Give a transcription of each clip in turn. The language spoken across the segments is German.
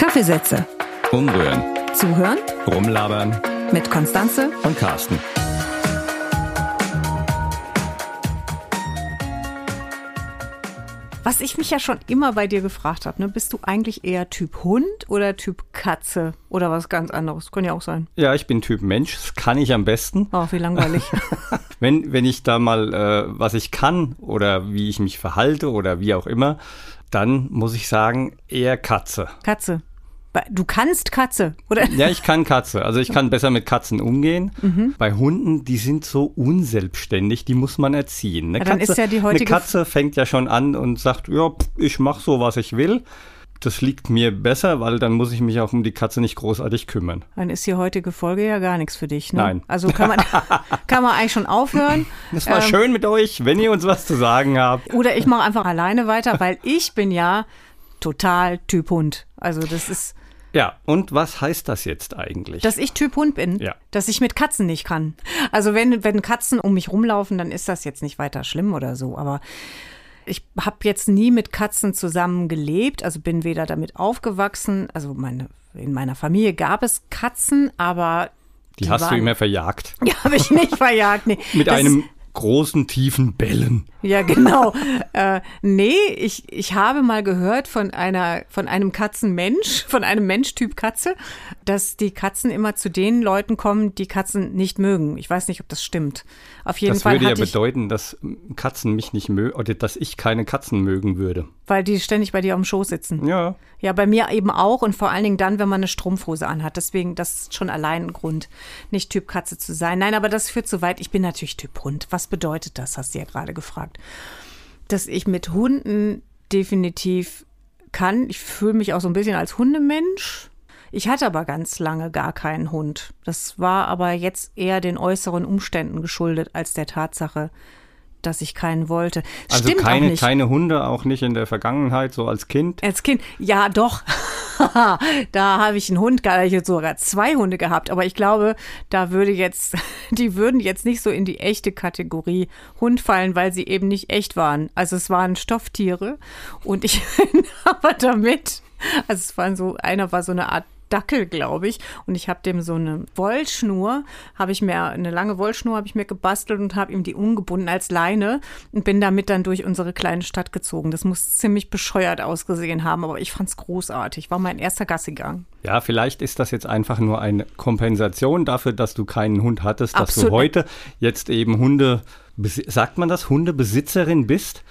Kaffeesätze. Umrühren, Zuhören rumlabern mit Konstanze. und Carsten. Was ich mich ja schon immer bei dir gefragt habe, ne, bist du eigentlich eher Typ Hund oder Typ Katze oder was ganz anderes? Kann ja auch sein. Ja, ich bin Typ Mensch, das kann ich am besten. Oh, wie langweilig. Wenn, wenn ich da mal, äh, was ich kann oder wie ich mich verhalte oder wie auch immer, dann muss ich sagen, eher Katze. Katze. Du kannst Katze, oder? Ja, ich kann Katze. Also ich kann besser mit Katzen umgehen. Mhm. Bei Hunden, die sind so unselbstständig, die muss man erziehen. Eine, Ja, dann Katze, ist ja die eine heutige- Katze fängt ja schon an und sagt, ja, ich mache so, was ich will. Das liegt mir besser, weil dann muss ich mich auch um die Katze nicht großartig kümmern. Dann ist die heutige Folge ja gar nichts für dich, ne? Nein. Also kann man, kann man eigentlich schon aufhören. Das war Ähm, schön mit euch, wenn ihr uns was zu sagen habt. Oder ich mache einfach alleine weiter, weil ich bin ja total Typ Hund. Also das ist, Ja, und was heißt das jetzt eigentlich? dass ich Typ Hund bin, Ja. dass ich mit Katzen nicht kann. Also wenn, wenn Katzen um mich rumlaufen, dann ist das jetzt nicht weiter schlimm oder so. Aber ich habe jetzt nie mit Katzen zusammen gelebt, also bin weder damit aufgewachsen. Also meine, in meiner Familie gab es Katzen, aber die hast du waren- immer verjagt. Die habe ich nicht verjagt. Nee. Mit Das- einem großen, tiefen Bellen. Ja, genau. äh, nee, ich, ich habe mal gehört von einer, von einem Katzenmensch, von einem Menschtyp Katze, dass die Katzen immer zu den Leuten kommen, die Katzen nicht mögen. Ich weiß nicht, ob das stimmt. Auf jeden Das Fall würde ja bedeuten, dass Katzen mich nicht mögen oder dass ich keine Katzen mögen würde. weil die ständig bei dir am Schoß sitzen. Ja, Ja, bei mir eben auch und vor allen Dingen dann, wenn man eine Strumpfhose anhat. Deswegen, das ist schon allein ein Grund, nicht Typ Katze zu sein. Nein, aber das führt zu weit. Ich bin natürlich Typ Hund. Was bedeutet das, hast du ja gerade gefragt. Dass ich mit Hunden definitiv kann. Ich fühle mich auch so ein bisschen als Hundemensch. Ich hatte aber ganz lange gar keinen Hund. Das war aber jetzt eher den äußeren Umständen geschuldet als der Tatsache, dass ich keinen wollte. also Stimmt auch keine, nicht. keine Hunde, auch nicht in der Vergangenheit, so als Kind. Als Kind, ja doch. da habe ich einen Hund, da habe ich sogar zwei Hunde gehabt. Aber ich glaube, da würde jetzt, die würden jetzt nicht so in die echte Kategorie Hund fallen, weil sie eben nicht echt waren. Also es waren Stofftiere und ich bin aber damit, also es waren so, einer war so eine Art Dackel, glaube ich. Und ich habe dem so eine Wollschnur, habe ich mir, eine lange Wollschnur habe ich mir gebastelt und habe ihm die umgebunden als Leine und bin damit dann durch unsere kleine Stadt gezogen. Das muss ziemlich bescheuert ausgesehen haben, aber ich fand's großartig. War mein erster Gassigang. Ja, vielleicht ist das jetzt einfach nur eine Kompensation dafür, dass du keinen Hund hattest, dass Absolut. du heute jetzt eben Hunde, sagt man das, Hundebesitzerin bist?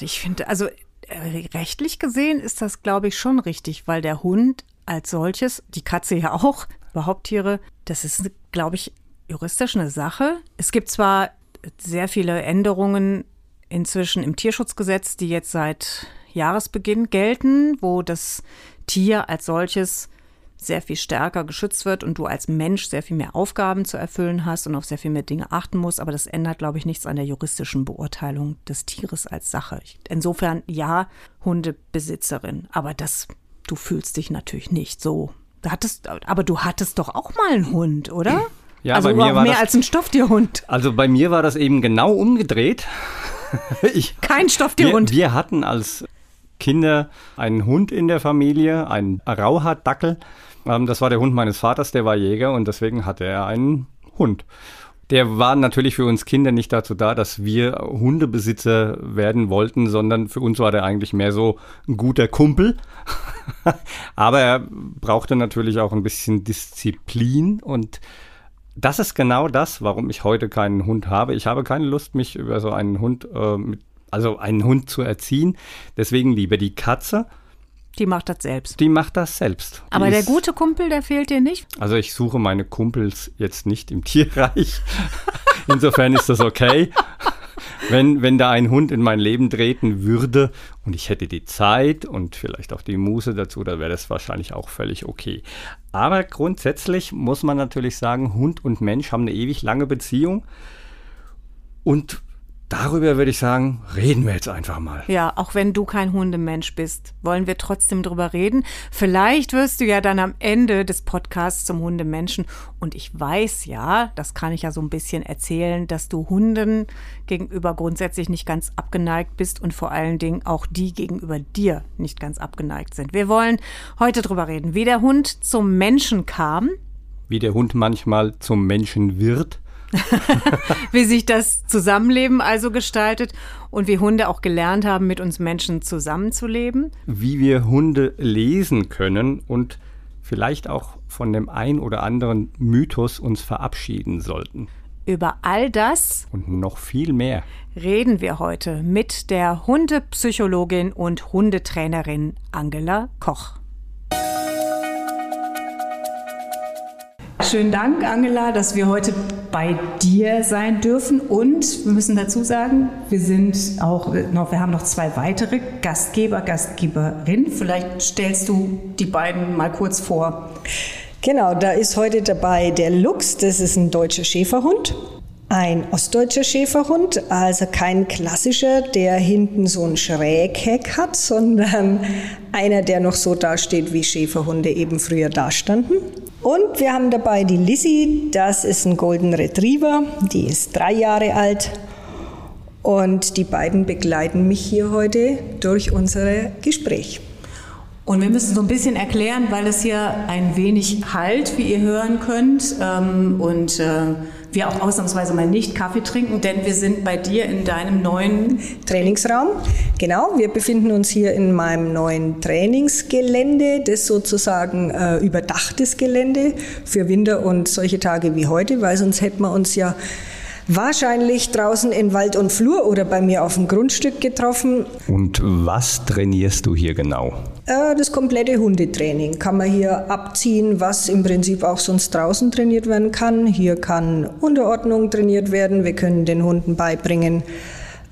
Ich finde, also äh, rechtlich gesehen ist das, glaube ich, schon richtig, weil der Hund als solches, die Katze ja auch, überhaupt Tiere, das ist, glaube ich, juristisch eine Sache. Es gibt zwar sehr viele Änderungen inzwischen im Tierschutzgesetz, die jetzt seit Jahresbeginn gelten, wo das Tier als solches sehr viel stärker geschützt wird und du als Mensch sehr viel mehr Aufgaben zu erfüllen hast und auf sehr viel mehr Dinge achten musst. Aber das ändert, glaube ich, nichts an der juristischen Beurteilung des Tieres als Sache. Insofern ja, Hundebesitzerin. Aber das, du fühlst dich natürlich nicht so. Du hattest, aber du hattest doch auch mal einen Hund, oder? Ja, also bei mir auch war mehr das- als ein Stofftierhund. Also bei mir war das eben genau umgedreht. ich, Kein wir, Stofftierhund. wir hatten als Kinder einen Hund in der Familie, einen Rauhaardackel. Ähm, das war der Hund meines Vaters, der war Jäger und deswegen hatte er einen Hund. Der war natürlich für uns Kinder nicht dazu da, dass wir Hundebesitzer werden wollten, sondern für uns war der eigentlich mehr so ein guter Kumpel. Aber er brauchte natürlich auch ein bisschen Disziplin und das ist genau das, warum ich heute keinen Hund habe. Ich habe keine Lust, mich über so einen Hund, äh, mit, also einen Hund zu erziehen. Deswegen lieber die Katze. Die macht das selbst. Die macht das selbst. Die Aber der ist- gute Kumpel, der fehlt dir nicht? Also ich suche meine Kumpels jetzt nicht im Tierreich. Insofern ist das okay. Wenn, wenn da ein Hund in mein Leben treten würde und ich hätte die Zeit und vielleicht auch die Muße dazu, dann wäre das wahrscheinlich auch völlig okay. Aber grundsätzlich muss man natürlich sagen, Hund und Mensch haben eine ewig lange Beziehung. Und darüber würde ich sagen, reden wir jetzt einfach mal. Ja, auch wenn du kein Hundemensch bist, wollen wir trotzdem drüber reden. Vielleicht wirst du ja dann am Ende des Podcasts zum Hundemenschen. Und ich weiß ja, das kann ich ja so ein bisschen erzählen, dass du Hunden gegenüber grundsätzlich nicht ganz abgeneigt bist und vor allen Dingen auch die gegenüber dir nicht ganz abgeneigt sind. Wir wollen heute drüber reden, wie der Hund zum Menschen kam. Wie der Hund manchmal zum Menschen wird wie sich das Zusammenleben also gestaltet und wie Hunde auch gelernt haben, mit uns Menschen zusammenzuleben. Wie wir Hunde lesen können und vielleicht auch von dem ein oder anderen Mythos uns verabschieden sollten. Über all das und noch viel mehr reden wir heute mit der Hundepsychologin und Hundetrainerin Angela Koch. Schönen Dank, Angela, dass wir heute bei dir sein dürfen. Und wir müssen dazu sagen, wir sind auch noch, wir haben noch zwei weitere Gastgeber, Gastgeberinnen. Vielleicht stellst du die beiden mal kurz vor. Genau, da ist heute dabei der Lux, das ist ein deutscher Schäferhund. Ein ostdeutscher Schäferhund, also kein klassischer, der hinten so ein Schrägheck hat, sondern einer, der noch so dasteht, wie Schäferhunde eben früher dastanden. Und wir haben dabei die Lizzie, das ist ein Golden Retriever, die ist drei Jahre alt. Und die beiden begleiten mich hier heute durch unser Gespräch. Und wir müssen so ein bisschen erklären, weil es hier ein wenig halt, wie ihr hören könnt. Ähm, und äh, wir auch ausnahmsweise mal nicht Kaffee trinken, denn wir sind bei dir in deinem neuen Trainingsraum. Genau, wir befinden uns hier in meinem neuen Trainingsgelände, das sozusagen äh, überdachtes Gelände für Winter und solche Tage wie heute, weil sonst hätten wir uns ja wahrscheinlich draußen in Wald und Flur oder bei mir auf dem Grundstück getroffen. Und was trainierst du hier genau? Äh, das komplette Hundetraining kann man hier abziehen, was im Prinzip auch sonst draußen trainiert werden kann. Hier kann Unterordnung trainiert werden. Wir können den Hunden beibringen,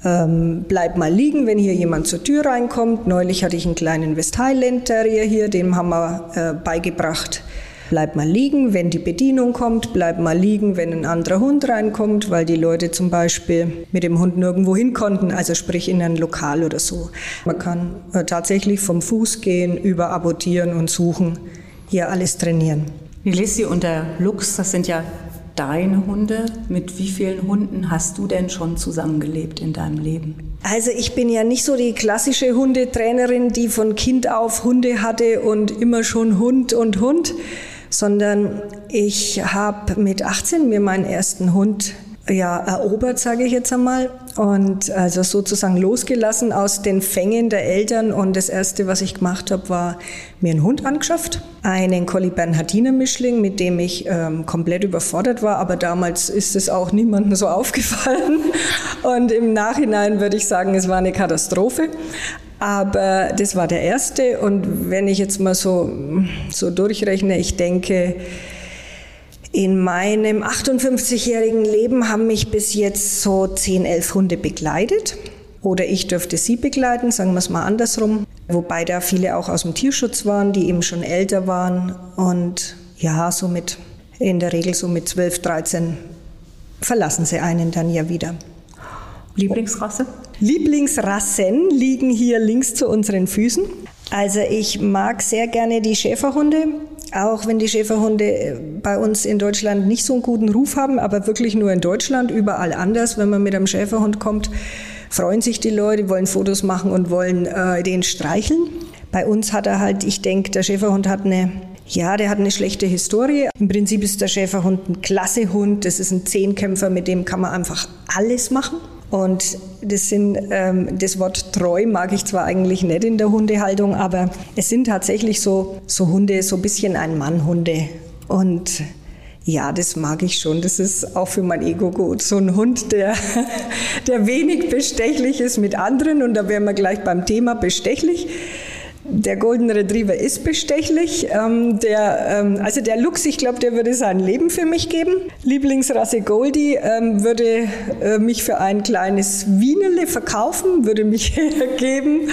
ähm, bleib mal liegen, wenn hier jemand zur Tür reinkommt. Neulich hatte ich einen kleinen West Highland Terrier hier, dem haben wir äh, beigebracht, bleib mal liegen, wenn die Bedienung kommt, bleib mal liegen, wenn ein anderer Hund reinkommt, weil die Leute zum Beispiel mit dem Hund nirgendwo hin konnten, also sprich in ein Lokal oder so. Man kann äh, tatsächlich vom Fuß gehen, über Abortieren und Suchen, hier alles trainieren. Die Lissi und der Lux, das sind ja deine Hunde. Mit wie vielen Hunden hast du denn schon zusammengelebt in deinem Leben? Also ich bin ja nicht so die klassische Hundetrainerin, die von Kind auf Hunde hatte und immer schon Hund und Hund, sondern ich habe mit 18 mir meinen ersten Hund ja, erobert, sage ich jetzt einmal, und also sozusagen losgelassen aus den Fängen der Eltern. Und das Erste, was ich gemacht habe, war mir einen Hund angeschafft, einen Collie Bernhardiner Mischling, mit dem ich ähm, komplett überfordert war. Aber damals ist es auch niemandem so aufgefallen. Und im Nachhinein würde ich sagen, es war eine Katastrophe. Aber das war der erste. Und wenn ich jetzt mal so, so durchrechne, ich denke, in meinem 58-jährigen Leben haben mich bis jetzt so 10, 11 Hunde begleitet. Oder ich dürfte sie begleiten, sagen wir es mal andersrum. Wobei da viele auch aus dem Tierschutz waren, die eben schon älter waren. Und ja, somit in der Regel so mit 12, 13 verlassen sie einen dann ja wieder. Lieblingsrasse? Lieblingsrassen liegen hier links zu unseren Füßen. Also ich mag sehr gerne die Schäferhunde, auch wenn die Schäferhunde äh, bei uns in Deutschland nicht so einen guten Ruf haben, aber wirklich nur in Deutschland, überall anders. Wenn man mit einem Schäferhund kommt, freuen sich die Leute, wollen Fotos machen und wollen äh, den streicheln. Bei uns hat er halt, ich denke, der Schäferhund hat eine ja, der hat eine schlechte Historie. Im Prinzip ist der Schäferhund ein klasse Hund. Das ist ein Zehnkämpfer, mit dem kann man einfach alles machen. Und das sind, ähm, das Wort treu mag ich zwar eigentlich nicht in der Hundehaltung, aber es sind tatsächlich so, so Hunde, so ein bisschen ein Mannhunde. Und ja, das mag ich schon. Das ist auch für mein Ego gut. So ein Hund, der, der wenig bestechlich ist mit anderen. Und da wären wir gleich beim Thema bestechlich. Der Golden Retriever ist bestechlich. Ähm, der, ähm, also der Lux, ich glaube, der würde sein Leben für mich geben. Lieblingsrasse Goldie ähm, würde äh, mich für ein kleines Wienerle verkaufen, würde mich hergeben.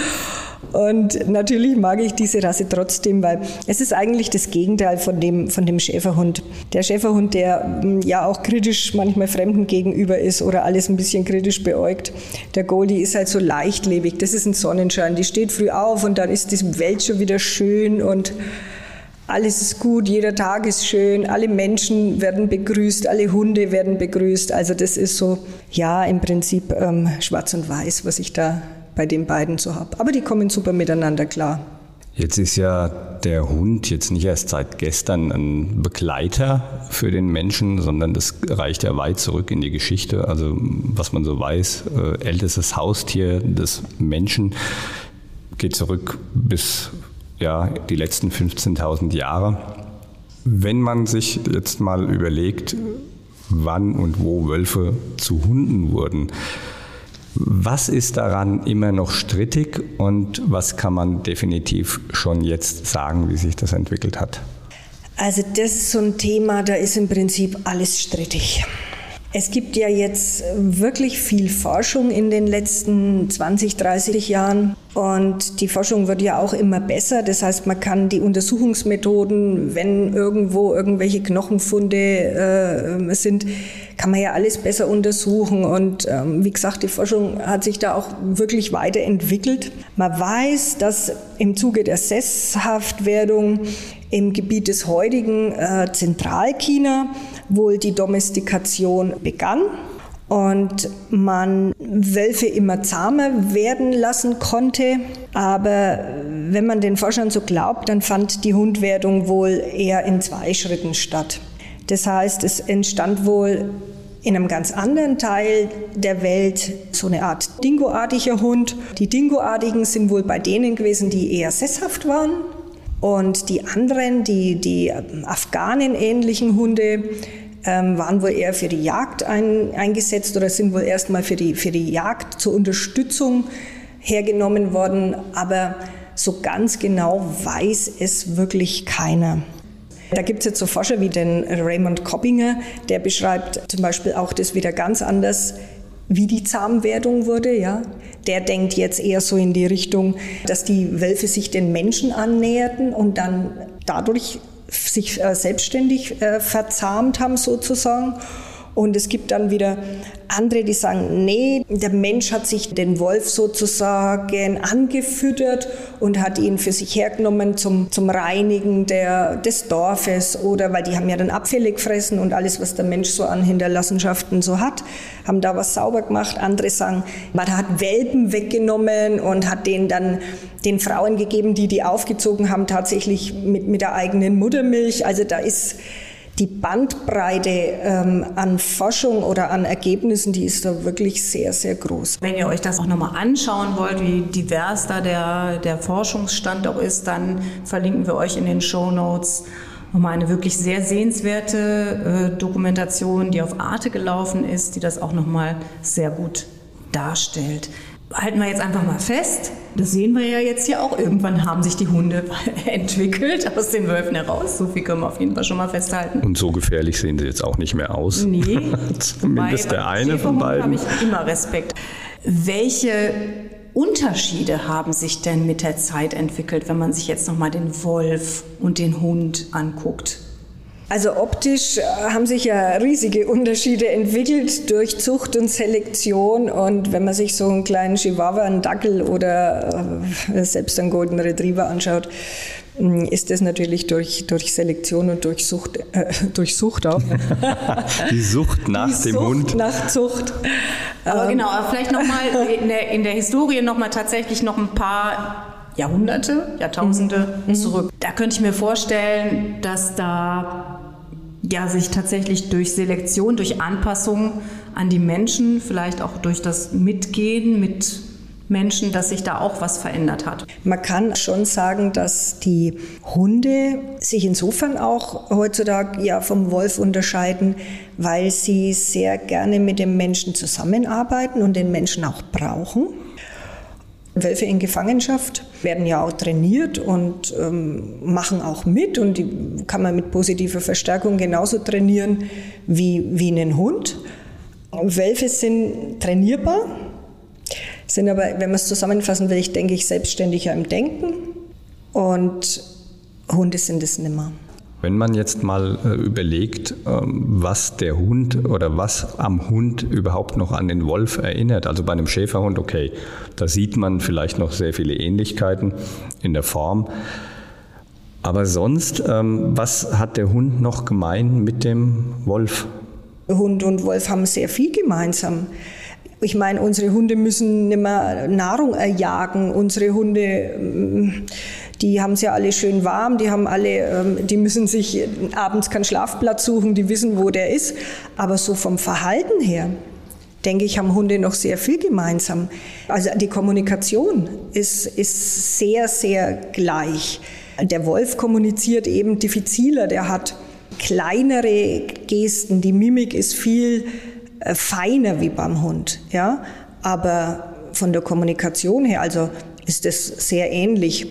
Und natürlich mag ich diese Rasse trotzdem, weil es ist eigentlich das Gegenteil von dem, von dem Schäferhund. Der Schäferhund, der hm, ja auch kritisch manchmal Fremden gegenüber ist oder alles ein bisschen kritisch beäugt. Der Goldie ist halt so leichtlebig. Das ist ein Sonnenschein. Die steht früh auf und dann ist die Welt schon wieder schön und alles ist gut, jeder Tag ist schön, alle Menschen werden begrüßt, alle Hunde werden begrüßt. Also das ist so, ja, im Prinzip ähm, schwarz und weiß, was ich da bei den beiden so habe. Aber die kommen super miteinander klar. Jetzt ist ja der Hund jetzt nicht erst seit gestern ein Begleiter für den Menschen, sondern das reicht ja weit zurück in die Geschichte. Also was man so weiß, äh, ältestes Haustier des Menschen geht zurück bis ja, die letzten 15.000 Jahre. Wenn man sich jetzt mal überlegt, wann und wo Wölfe zu Hunden wurden, was ist daran immer noch strittig und was kann man definitiv schon jetzt sagen, wie sich das entwickelt hat? Also das ist so ein Thema, da ist im Prinzip alles strittig. Es gibt ja jetzt wirklich viel Forschung in den letzten 20, 30 Jahren und die Forschung wird ja auch immer besser. Das heißt, man kann die Untersuchungsmethoden, wenn irgendwo irgendwelche Knochenfunde äh, sind, kann man ja alles besser untersuchen. Und ähm, wie gesagt, die Forschung hat sich da auch wirklich weiterentwickelt. Man weiß, dass im Zuge der Sesshaftwerdung im Gebiet des heutigen äh, Zentralchina wohl die Domestikation begann und man Wölfe immer zahmer werden lassen konnte. Aber wenn man den Forschern so glaubt, dann fand die Hundwerdung wohl eher in zwei Schritten statt. Das heißt, es entstand wohl in einem ganz anderen Teil der Welt so eine Art Dingoartiger Hund. Die Dingoartigen sind wohl bei denen gewesen, die eher sesshaft waren. Und die anderen, die, die Afghanen-ähnlichen Hunde, ähm, waren wohl eher für die Jagd ein, eingesetzt oder sind wohl erstmal für die, für die Jagd zur Unterstützung hergenommen worden. Aber so ganz genau weiß es wirklich keiner. Da gibt es jetzt so Forscher wie den Raymond Coppinger, der beschreibt zum Beispiel auch das wieder ganz anders, wie die Zahmwerdung wurde. Ja. Der denkt jetzt eher so in die Richtung, dass die Wölfe sich den Menschen annäherten und dann dadurch sich äh, selbstständig äh, verzahmt haben sozusagen. Und es gibt dann wieder andere, die sagen, nee, der Mensch hat sich den Wolf sozusagen angefüttert und hat ihn für sich hergenommen zum, zum Reinigen der, des Dorfes oder weil die haben ja dann Abfälle gefressen und alles, was der Mensch so an Hinterlassenschaften so hat, haben da was sauber gemacht. Andere sagen, man hat Welpen weggenommen und hat denen dann den Frauen gegeben, die die aufgezogen haben, tatsächlich mit, mit der eigenen Muttermilch. Also da ist die Bandbreite ähm, an Forschung oder an Ergebnissen, die ist da wirklich sehr, sehr groß. Wenn ihr euch das auch nochmal anschauen wollt, wie divers da der, der Forschungsstand auch ist, dann verlinken wir euch in den Show Notes nochmal eine wirklich sehr sehenswerte äh, Dokumentation, die auf Arte gelaufen ist, die das auch nochmal sehr gut darstellt halten wir jetzt einfach mal fest, das sehen wir ja jetzt hier auch, irgendwann haben sich die Hunde entwickelt aus den Wölfen heraus. So viel können wir auf jeden Fall schon mal festhalten. Und so gefährlich sehen sie jetzt auch nicht mehr aus. Nee. Zumindest der eine von beiden. habe ich immer Respekt. Welche Unterschiede haben sich denn mit der Zeit entwickelt, wenn man sich jetzt nochmal den Wolf und den Hund anguckt? Also optisch äh, haben sich ja riesige Unterschiede entwickelt durch Zucht und Selektion. Und wenn man sich so einen kleinen Chihuahua, einen Dackel oder äh, selbst einen Golden Retriever anschaut, mm, ist das natürlich durch, durch Selektion und durch Sucht, äh, durch Sucht auch. Die Sucht nach Die dem Sucht Hund. nach Zucht. Aber ähm. genau, aber vielleicht nochmal in der, in der Historie nochmal tatsächlich noch ein paar Jahrhunderte, Jahrtausende mhm. zurück. Da könnte ich mir vorstellen, dass da ja, sich tatsächlich durch Selektion, durch Anpassung an die Menschen, vielleicht auch durch das Mitgehen mit Menschen, dass sich da auch was verändert hat. Man kann schon sagen, dass die Hunde sich insofern auch heutzutage ja vom Wolf unterscheiden, weil sie sehr gerne mit dem Menschen zusammenarbeiten und den Menschen auch brauchen. Wölfe in Gefangenschaft werden ja auch trainiert und ähm, machen auch mit und die kann man mit positiver Verstärkung genauso trainieren wie, wie einen Hund. Wölfe sind trainierbar. Sind aber, wenn man es zusammenfassen will, ich denke ich selbstständiger im Denken und Hunde sind es nimmer. Wenn man jetzt mal äh, überlegt, ähm, was der Hund oder was am Hund überhaupt noch an den Wolf erinnert, also bei einem Schäferhund, okay, da sieht man vielleicht noch sehr viele Ähnlichkeiten in der Form. Aber sonst, ähm, was hat der Hund noch gemein mit dem Wolf? Hund und Wolf haben sehr viel gemeinsam. Ich meine, unsere Hunde müssen nicht mehr Nahrung erjagen. Unsere Hunde, mm, die haben es ja alle schön warm, die haben alle, ähm, die müssen sich abends keinen Schlafplatz suchen, die wissen, wo der ist. Aber so vom Verhalten her, denke ich, haben Hunde noch sehr viel gemeinsam. Also die Kommunikation ist, ist sehr, sehr gleich. Der Wolf kommuniziert eben diffiziler, der hat kleinere Gesten, die Mimik ist viel äh, feiner wie beim Hund, ja, aber von der Kommunikation her, also ist das sehr ähnlich.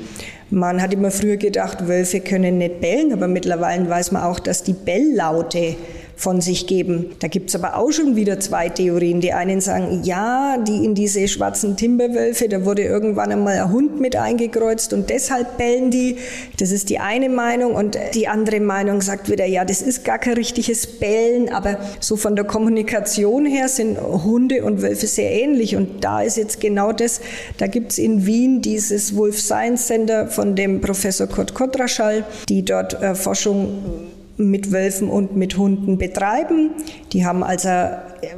Man hat immer früher gedacht, Wölfe können nicht bellen, aber mittlerweile weiß man auch, dass die Belllaute von sich geben. Da gibt es aber auch schon wieder zwei Theorien. Die einen sagen, ja, die in diese schwarzen Timberwölfe, da wurde irgendwann einmal ein Hund mit eingekreuzt und deshalb bellen die. Das ist die eine Meinung. Und die andere Meinung sagt wieder, ja, das ist gar kein richtiges Bellen, aber so von der Kommunikation her sind Hunde und Wölfe sehr ähnlich. Und da ist jetzt genau das, da gibt es in Wien dieses Wolf Science Center von dem Professor Kurt Kotraschall, die dort äh, Forschung mit Wölfen und mit Hunden betreiben. Die haben also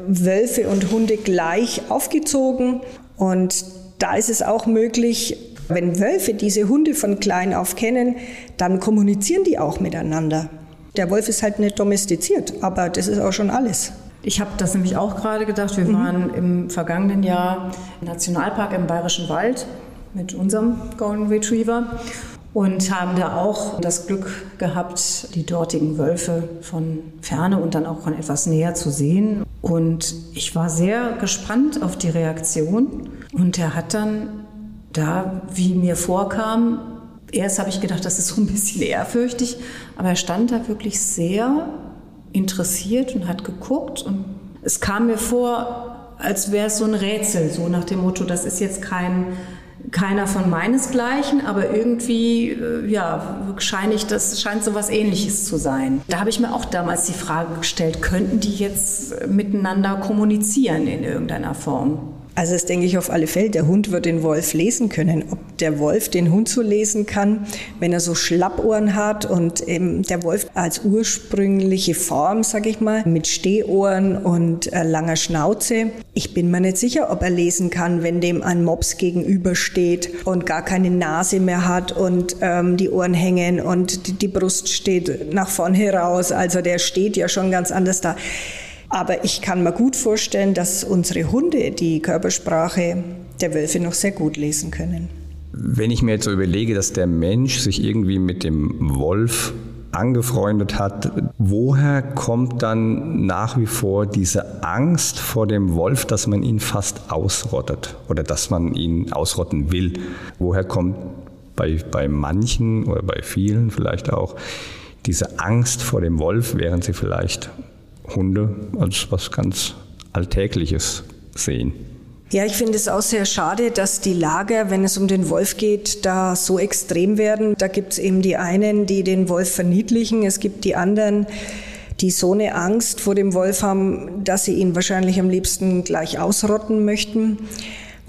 Wölfe und Hunde gleich aufgezogen und da ist es auch möglich, wenn Wölfe diese Hunde von klein auf kennen, dann kommunizieren die auch miteinander. Der Wolf ist halt nicht domestiziert, aber das ist auch schon alles. Ich habe das nämlich auch gerade gedacht. Wir mhm. waren im vergangenen Jahr im Nationalpark im Bayerischen Wald mit unserem Golden Retriever und haben da auch das Glück gehabt, die dortigen Wölfe von ferne und dann auch von etwas näher zu sehen. Und ich war sehr gespannt auf die Reaktion. Und er hat dann da, wie mir vorkam, erst habe ich gedacht, das ist so ein bisschen ehrfürchtig, aber er stand da wirklich sehr interessiert und hat geguckt. Und es kam mir vor, als wäre es so ein Rätsel, so nach dem Motto, das ist jetzt kein keiner von meinesgleichen, aber irgendwie äh, ja, scheine ich, das scheint so was ähnliches zu sein. Da habe ich mir auch damals die Frage gestellt, könnten die jetzt miteinander kommunizieren in irgendeiner Form? Also das denke ich auf alle Fälle. Der Hund wird den Wolf lesen können. Ob der Wolf den Hund so lesen kann, wenn er so Schlappohren hat und der Wolf als ursprüngliche Form, sage ich mal, mit Stehohren und äh, langer Schnauze. Ich bin mir nicht sicher, ob er lesen kann, wenn dem ein Mops gegenübersteht und gar keine Nase mehr hat und ähm, die Ohren hängen und die, die Brust steht nach vorn heraus. Also der steht ja schon ganz anders da. Aber ich kann mir gut vorstellen, dass unsere Hunde die Körpersprache der Wölfe noch sehr gut lesen können. Wenn ich mir jetzt so überlege, dass der Mensch sich irgendwie mit dem Wolf angefreundet hat, woher kommt dann nach wie vor diese Angst vor dem Wolf, dass man ihn fast ausrottet oder dass man ihn ausrotten will? Woher kommt bei, bei manchen oder bei vielen vielleicht auch diese Angst vor dem Wolf, während sie vielleicht Hunde als was ganz Alltägliches sehen. Ja, ich finde es auch sehr schade, dass die Lager, wenn es um den Wolf geht, da so extrem werden. Da gibt es eben die einen, die den Wolf verniedlichen, es gibt die anderen, die so eine Angst vor dem Wolf haben, dass sie ihn wahrscheinlich am liebsten gleich ausrotten möchten.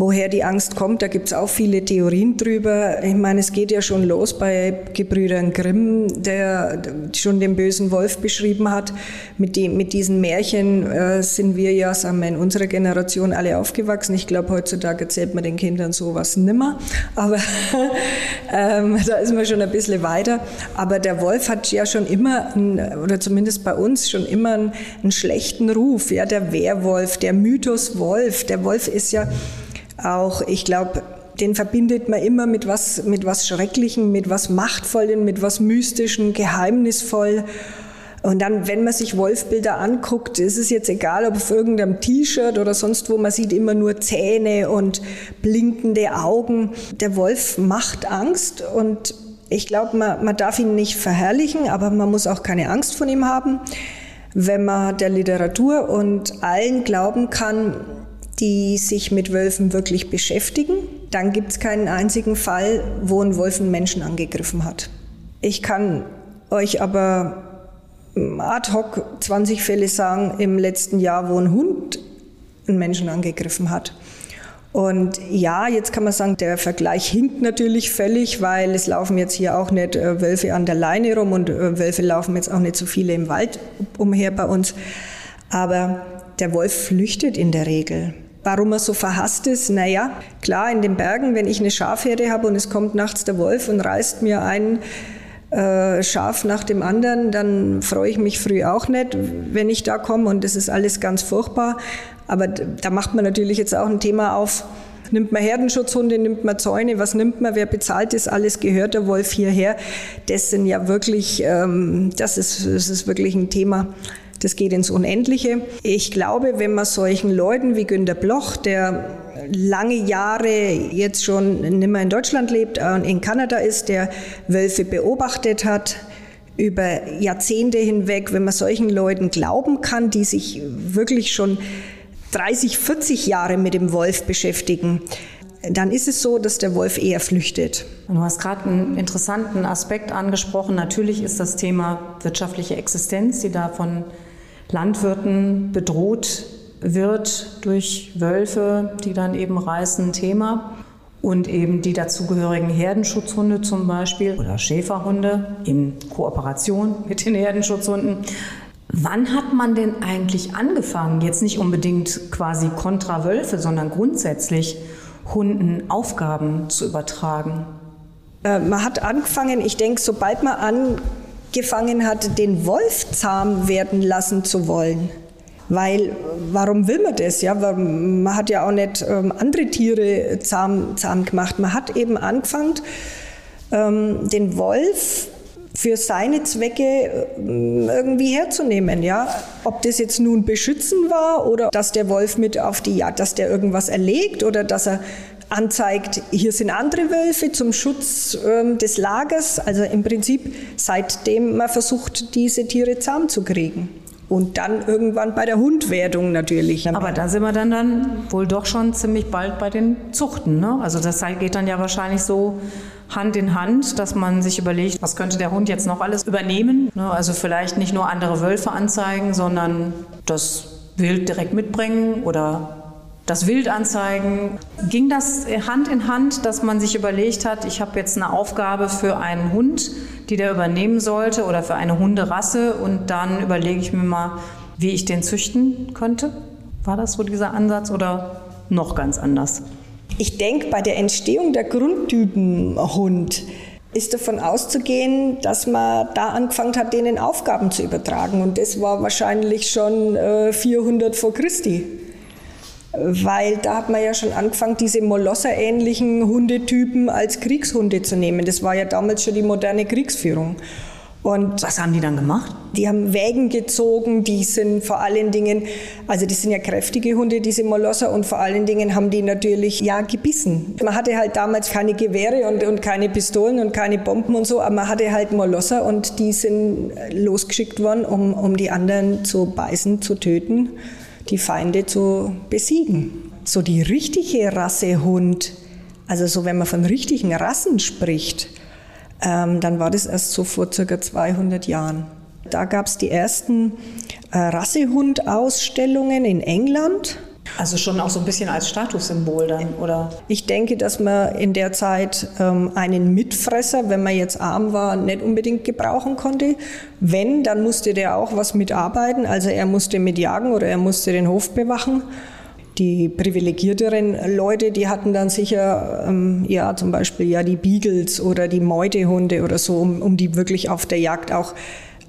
Woher die Angst kommt, da gibt es auch viele Theorien drüber. Ich meine, es geht ja schon los bei Gebrüdern Grimm, der schon den bösen Wolf beschrieben hat. Mit, die, mit diesen Märchen äh, sind wir ja, sagen wir, in unserer Generation alle aufgewachsen. Ich glaube, heutzutage erzählt man den Kindern sowas nimmer. Aber ähm, da ist man schon ein bisschen weiter. Aber der Wolf hat ja schon immer, einen, oder zumindest bei uns, schon immer einen, einen schlechten Ruf. Ja, der Werwolf, der Mythos Wolf. Der Wolf ist ja auch, ich glaube, den verbindet man immer mit was, mit was Schrecklichem, mit was Machtvollem, mit was Mystischem, Geheimnisvoll. Und dann, wenn man sich Wolfbilder anguckt, ist es jetzt egal, ob auf irgendeinem T-Shirt oder sonst wo, man sieht immer nur Zähne und blinkende Augen. Der Wolf macht Angst und ich glaube, man, man darf ihn nicht verherrlichen, aber man muss auch keine Angst von ihm haben. Wenn man der Literatur und allen glauben kann, die sich mit Wölfen wirklich beschäftigen. Dann gibt es keinen einzigen Fall, wo ein Wolf einen Menschen angegriffen hat. Ich kann euch aber ad hoc 20 Fälle sagen im letzten Jahr, wo ein Hund einen Menschen angegriffen hat. Und ja, jetzt kann man sagen, der Vergleich hinkt natürlich völlig, weil es laufen jetzt hier auch nicht äh, Wölfe an der Leine rum und äh, Wölfe laufen jetzt auch nicht so viele im Wald umher bei uns. Aber der Wolf flüchtet in der Regel. Warum er so verhasst ist? Naja, klar, in den Bergen, wenn ich eine Schafherde habe und es kommt nachts der Wolf und reißt mir ein äh, Schaf nach dem anderen, dann freue ich mich früh auch nicht, wenn ich da komme und das ist alles ganz furchtbar. Aber da macht man natürlich jetzt auch ein Thema auf. Nimmt man Herdenschutzhunde, nimmt man Zäune, was nimmt man, wer bezahlt das alles, gehört der Wolf hierher? Das sind ja wirklich, ähm, das, ist, das ist wirklich ein Thema, das geht ins Unendliche. Ich glaube, wenn man solchen Leuten wie Günter Bloch, der lange Jahre jetzt schon nicht mehr in Deutschland lebt und in Kanada ist, der Wölfe beobachtet hat, über Jahrzehnte hinweg, wenn man solchen Leuten glauben kann, die sich wirklich schon 30, 40 Jahre mit dem Wolf beschäftigen, dann ist es so, dass der Wolf eher flüchtet. Du hast gerade einen interessanten Aspekt angesprochen. Natürlich ist das Thema wirtschaftliche Existenz, die da von Landwirten bedroht wird durch Wölfe, die dann eben reißen, Thema. Und eben die dazugehörigen Herdenschutzhunde zum Beispiel oder Schäferhunde in Kooperation mit den Herdenschutzhunden Wann hat man denn eigentlich angefangen, jetzt nicht unbedingt quasi kontra Wölfe, sondern grundsätzlich Hunden Aufgaben zu übertragen? Äh, man hat angefangen, ich denke, sobald man angefangen hat, den Wolf zahm werden lassen zu wollen. Weil, warum will man das? Ja, man hat ja auch nicht ähm, andere Tiere zahm, zahm gemacht. Man hat eben angefangen, ähm, den Wolf für seine Zwecke äh, irgendwie herzunehmen, ja. Ob das jetzt nun beschützen war oder dass der Wolf mit auf die Jagd, dass der irgendwas erlegt oder dass er anzeigt, hier sind andere Wölfe zum Schutz ähm, des Lagers. Also im Prinzip seitdem man versucht, diese Tiere zahm zu kriegen. Und dann irgendwann bei der Hundwerdung natürlich. Aber da sind wir dann, dann wohl doch schon ziemlich bald bei den Zuchten. Ne? Also das geht dann ja wahrscheinlich so Hand in Hand, dass man sich überlegt, was könnte der Hund jetzt noch alles übernehmen. Ne, also vielleicht nicht nur andere Wölfe anzeigen, sondern das Wild direkt mitbringen oder das Wild anzeigen. Ging das Hand in Hand, dass man sich überlegt hat, ich habe jetzt eine Aufgabe für einen Hund, die der übernehmen sollte oder für eine Hunderasse und dann überlege ich mir mal, wie ich den züchten könnte? War das so dieser Ansatz oder noch ganz anders? Ich denke, bei der Entstehung der Grundtypen Hund ist davon auszugehen, dass man da angefangen hat, denen Aufgaben zu übertragen. Und das war wahrscheinlich schon äh, 400 vor Christi. Weil da hat man ja schon angefangen, diese Molosser-ähnlichen Hundetypen als Kriegshunde zu nehmen. Das war ja damals schon die moderne Kriegsführung. Und was haben die dann gemacht? Die haben Wägen gezogen, die sind vor allen Dingen, also die sind ja kräftige Hunde, diese Molosser, und vor allen Dingen haben die natürlich, ja, gebissen. Man hatte halt damals keine Gewehre und, und keine Pistolen und keine Bomben und so, aber man hatte halt Molosser und die sind losgeschickt worden, um, um die anderen zu beißen, zu töten, die Feinde zu besiegen. So die richtige Rasse Hund, also so wenn man von richtigen Rassen spricht, ähm, dann war das erst so vor circa 200 Jahren. Da gab es die ersten äh, Rassehund-Ausstellungen in England. Also schon auch so ein bisschen als Statussymbol dann, oder? Ich denke, dass man in der Zeit ähm, einen Mitfresser, wenn man jetzt arm war, nicht unbedingt gebrauchen konnte. Wenn, dann musste der auch was mitarbeiten. Also er musste mitjagen oder er musste den Hof bewachen. Die privilegierteren Leute, die hatten dann sicher, ähm, ja, zum Beispiel ja die Beagles oder die Meutehunde oder so, um, um die wirklich auf der Jagd auch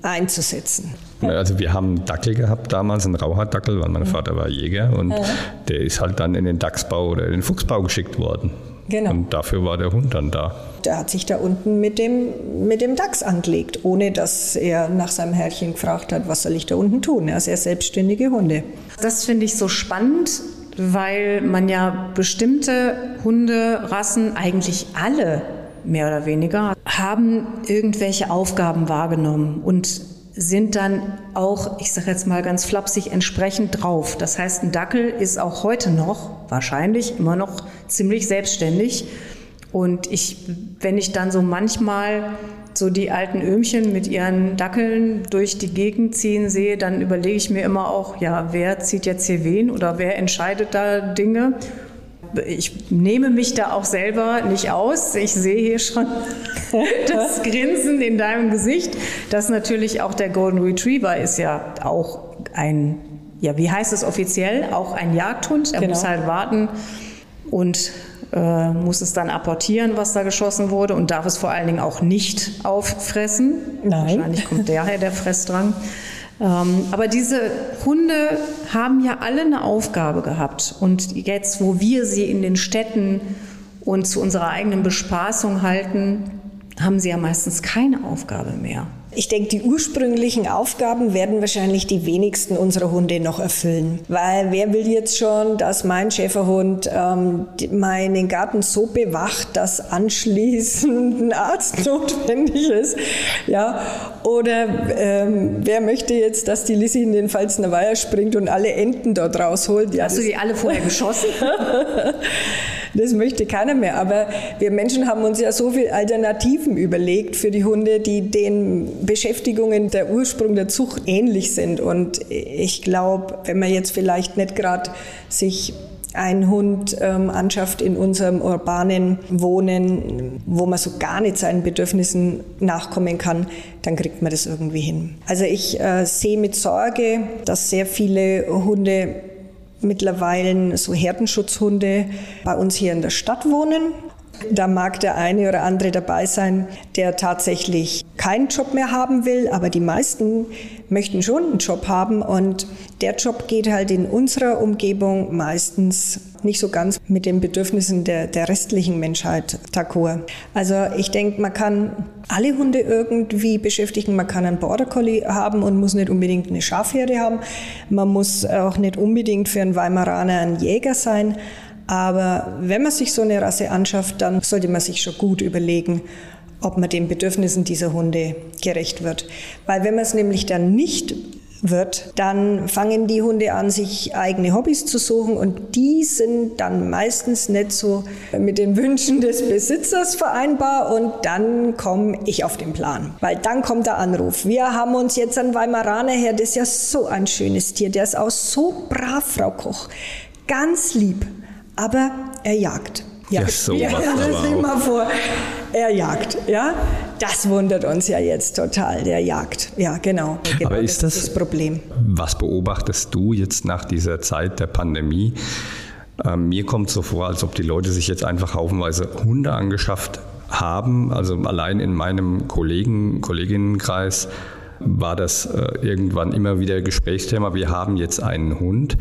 einzusetzen. Also wir haben Dackel gehabt damals, einen Rauhaardackel, weil mein Vater war Jäger und ja. der ist halt dann in den Dachsbau oder in den Fuchsbau geschickt worden. Genau. Und dafür war der Hund dann da. Der hat sich da unten mit dem, mit dem Dachs angelegt, ohne dass er nach seinem Herrchen gefragt hat, was soll ich da unten tun. Er ist sehr selbstständige Hunde. Das finde ich so spannend, weil man ja bestimmte Hunderassen, eigentlich alle mehr oder weniger, haben irgendwelche Aufgaben wahrgenommen. Und sind dann auch, ich sage jetzt mal ganz flapsig, entsprechend drauf. Das heißt, ein Dackel ist auch heute noch wahrscheinlich immer noch ziemlich selbstständig. Und ich, wenn ich dann so manchmal so die alten Öhmchen mit ihren Dackeln durch die Gegend ziehen sehe, dann überlege ich mir immer auch, ja, wer zieht jetzt hier wen oder wer entscheidet da Dinge? Ich nehme mich da auch selber nicht aus. Ich sehe hier schon das Grinsen in deinem Gesicht. Das natürlich auch der Golden Retriever ist ja auch ein, ja, wie heißt es offiziell? Auch ein Jagdhund. Er genau. muss halt warten und äh, muss es dann apportieren, was da geschossen wurde und darf es vor allen Dingen auch nicht auffressen. Nein. Wahrscheinlich kommt daher der Fressdrang. Ähm, aber diese Hunde haben ja alle eine Aufgabe gehabt. Und jetzt, wo wir sie in den Städten und zu unserer eigenen Bespaßung halten, haben sie ja meistens keine Aufgabe mehr. Ich denke, die ursprünglichen Aufgaben werden wahrscheinlich die wenigsten unserer Hunde noch erfüllen. Weil wer will jetzt schon, dass mein Schäferhund ähm, meinen Garten so bewacht, dass anschließend ein Arzt notwendig ist? Ja, oder ähm, wer möchte jetzt, dass die Lissi in den Pfalzner Weiher springt und alle Enten dort rausholt? Ja, Hast du die alle vorher geschossen? das möchte keiner mehr. Aber wir Menschen haben uns ja so viele Alternativen überlegt für die Hunde, die den Beschäftigungen der Ursprung der Zucht ähnlich sind. Und ich glaube, wenn man jetzt vielleicht nicht gerade sich einen Hund ähm, anschafft in unserem urbanen Wohnen, wo man so gar nicht seinen Bedürfnissen nachkommen kann, dann kriegt man das irgendwie hin. Also ich äh, sehe mit Sorge, dass sehr viele Hunde mittlerweile so Herdenschutzhunde bei uns hier in der Stadt wohnen. Da mag der eine oder andere dabei sein, der tatsächlich keinen Job mehr haben will, aber die meisten möchten schon einen Job haben und der Job geht halt in unserer Umgebung meistens nicht so ganz mit den Bedürfnissen der, der restlichen Menschheit d'accord. Also ich denke, man kann alle Hunde irgendwie beschäftigen. Man kann einen Border Collie haben und muss nicht unbedingt eine Schafherde haben. Man muss auch nicht unbedingt für einen Weimaraner ein Jäger sein. Aber wenn man sich so eine Rasse anschafft, dann sollte man sich schon gut überlegen, ob man den Bedürfnissen dieser Hunde gerecht wird. Weil wenn man es nämlich dann nicht wird, dann fangen die Hunde an, sich eigene Hobbys zu suchen und die sind dann meistens nicht so mit den Wünschen des Besitzers vereinbar und dann komme ich auf den Plan, weil dann kommt der Anruf. Wir haben uns jetzt an Weimaraner her, das ist ja so ein schönes Tier, der ist auch so brav, Frau Koch, ganz lieb aber er jagt. Ja, ja ja, das mal vor. Er jagt, ja. Das wundert uns ja jetzt total, der jagt. Ja, genau. genau Aber ist das, das, das Problem? Was beobachtest du jetzt nach dieser Zeit der Pandemie? Ähm, mir kommt so vor, als ob die Leute sich jetzt einfach haufenweise Hunde angeschafft haben. Also allein in meinem Kollegen, Kolleginnenkreis war das äh, irgendwann immer wieder Gesprächsthema. Wir haben jetzt einen Hund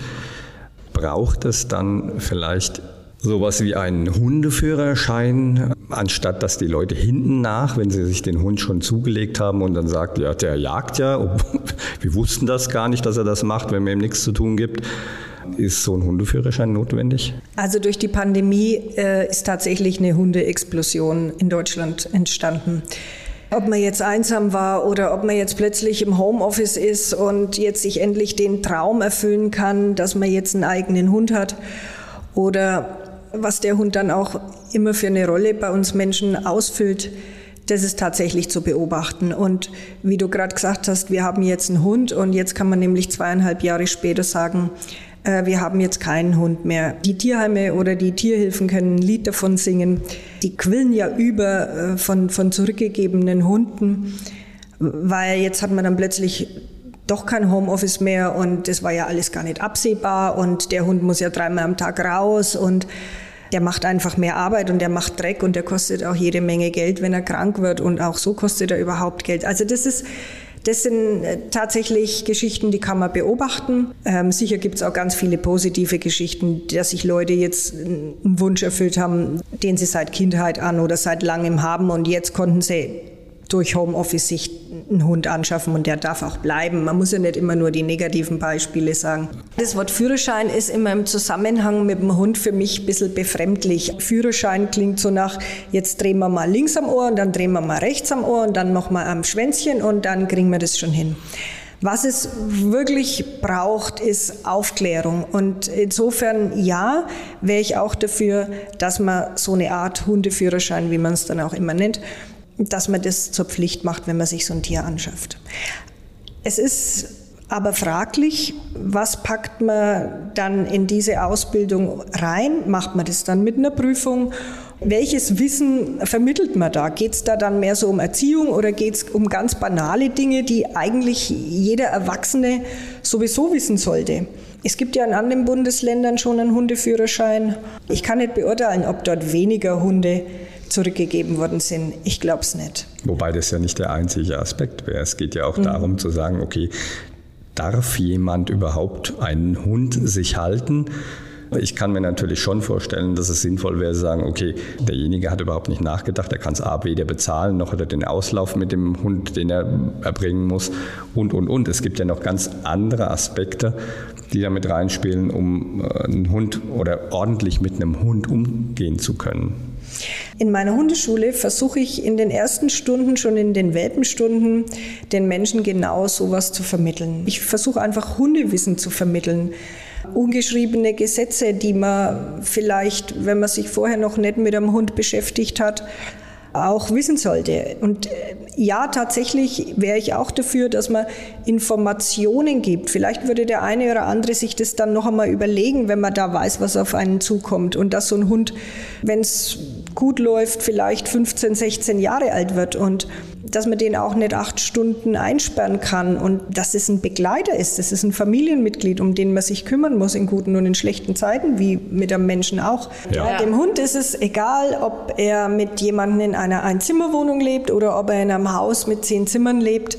braucht es dann vielleicht sowas wie einen Hundeführerschein, anstatt dass die Leute hinten nach, wenn sie sich den Hund schon zugelegt haben und dann sagt, ja, der jagt ja, wir wussten das gar nicht, dass er das macht, wenn man ihm nichts zu tun gibt. Ist so ein Hundeführerschein notwendig? Also durch die Pandemie äh, ist tatsächlich eine Hundeexplosion in Deutschland entstanden. Ob man jetzt einsam war oder ob man jetzt plötzlich im Homeoffice ist und jetzt sich endlich den Traum erfüllen kann, dass man jetzt einen eigenen Hund hat oder was der Hund dann auch immer für eine Rolle bei uns Menschen ausfüllt, das ist tatsächlich zu beobachten. Und wie du gerade gesagt hast, wir haben jetzt einen Hund und jetzt kann man nämlich zweieinhalb Jahre später sagen, äh, wir haben jetzt keinen Hund mehr. Die Tierheime oder die Tierhilfen können ein Lied davon singen. Die quillen ja über äh, von, von zurückgegebenen Hunden, weil jetzt hat man dann plötzlich doch kein Homeoffice mehr und das war ja alles gar nicht absehbar und der Hund muss ja dreimal am Tag raus und der macht einfach mehr Arbeit und der macht Dreck und der kostet auch jede Menge Geld, wenn er krank wird und auch so kostet er überhaupt Geld. Also das ist das sind äh, tatsächlich Geschichten, die kann man beobachten. Ähm, sicher gibt es auch ganz viele positive Geschichten, dass sich Leute jetzt einen Wunsch erfüllt haben, den sie seit Kindheit an oder seit langem haben und jetzt konnten sie durch Homeoffice sich einen Hund anschaffen und der darf auch bleiben. Man muss ja nicht immer nur die negativen Beispiele sagen. Das Wort Führerschein ist immer im Zusammenhang mit dem Hund für mich ein bisschen befremdlich. Führerschein klingt so nach, jetzt drehen wir mal links am Ohr und dann drehen wir mal rechts am Ohr und dann nochmal am Schwänzchen und dann kriegen wir das schon hin. Was es wirklich braucht, ist Aufklärung. Und insofern, ja, wäre ich auch dafür, dass man so eine Art Hundeführerschein, wie man es dann auch immer nennt, dass man das zur Pflicht macht, wenn man sich so ein Tier anschafft. Es ist aber fraglich, was packt man dann in diese Ausbildung rein? Macht man das dann mit einer Prüfung? Welches Wissen vermittelt man da? Geht es da dann mehr so um Erziehung oder geht es um ganz banale Dinge, die eigentlich jeder Erwachsene sowieso wissen sollte? Es gibt ja in anderen Bundesländern schon einen Hundeführerschein. Ich kann nicht beurteilen, ob dort weniger Hunde zurückgegeben worden sind. Ich glaube es nicht. Wobei das ja nicht der einzige Aspekt wäre. Es geht ja auch mhm. darum zu sagen, okay, darf jemand überhaupt einen Hund sich halten? Ich kann mir natürlich schon vorstellen, dass es sinnvoll wäre, zu sagen, okay, derjenige hat überhaupt nicht nachgedacht, er kann es A weder bezahlen, noch hat er den Auslauf mit dem Hund, den er erbringen muss und, und, und. Es gibt ja noch ganz andere Aspekte, die da mit reinspielen, um äh, einen Hund oder ordentlich mit einem Hund umgehen zu können. In meiner Hundeschule versuche ich in den ersten Stunden, schon in den Welpenstunden, den Menschen genau sowas zu vermitteln. Ich versuche einfach Hundewissen zu vermitteln. Ungeschriebene Gesetze, die man vielleicht, wenn man sich vorher noch nicht mit einem Hund beschäftigt hat, auch wissen sollte. Und äh, ja, tatsächlich wäre ich auch dafür, dass man Informationen gibt. Vielleicht würde der eine oder andere sich das dann noch einmal überlegen, wenn man da weiß, was auf einen zukommt. Und dass so ein Hund, wenn es gut läuft, vielleicht 15, 16 Jahre alt wird und dass man den auch nicht acht Stunden einsperren kann und dass es ein Begleiter ist, das ist ein Familienmitglied, um den man sich kümmern muss in guten und in schlechten Zeiten, wie mit einem Menschen auch. Ja. Dem Hund ist es egal, ob er mit jemandem in einer Einzimmerwohnung lebt oder ob er in einem Haus mit zehn Zimmern lebt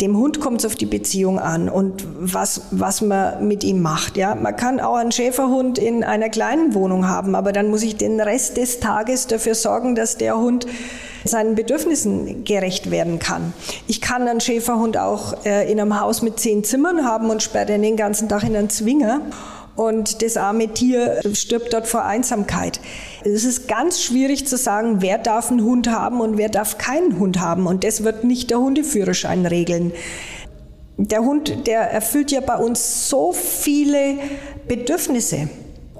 dem Hund kommt es auf die Beziehung an und was, was man mit ihm macht. Ja? Man kann auch einen Schäferhund in einer kleinen Wohnung haben, aber dann muss ich den Rest des Tages dafür sorgen, dass der Hund seinen Bedürfnissen gerecht werden kann. Ich kann einen Schäferhund auch äh, in einem Haus mit zehn Zimmern haben und sperre den den ganzen Tag in einen Zwinger und das arme Tier stirbt dort vor Einsamkeit. Es ist ganz schwierig zu sagen, wer darf einen Hund haben und wer darf keinen Hund haben. Und das wird nicht der Hundeführerschein regeln. Der Hund, der erfüllt ja bei uns so viele Bedürfnisse.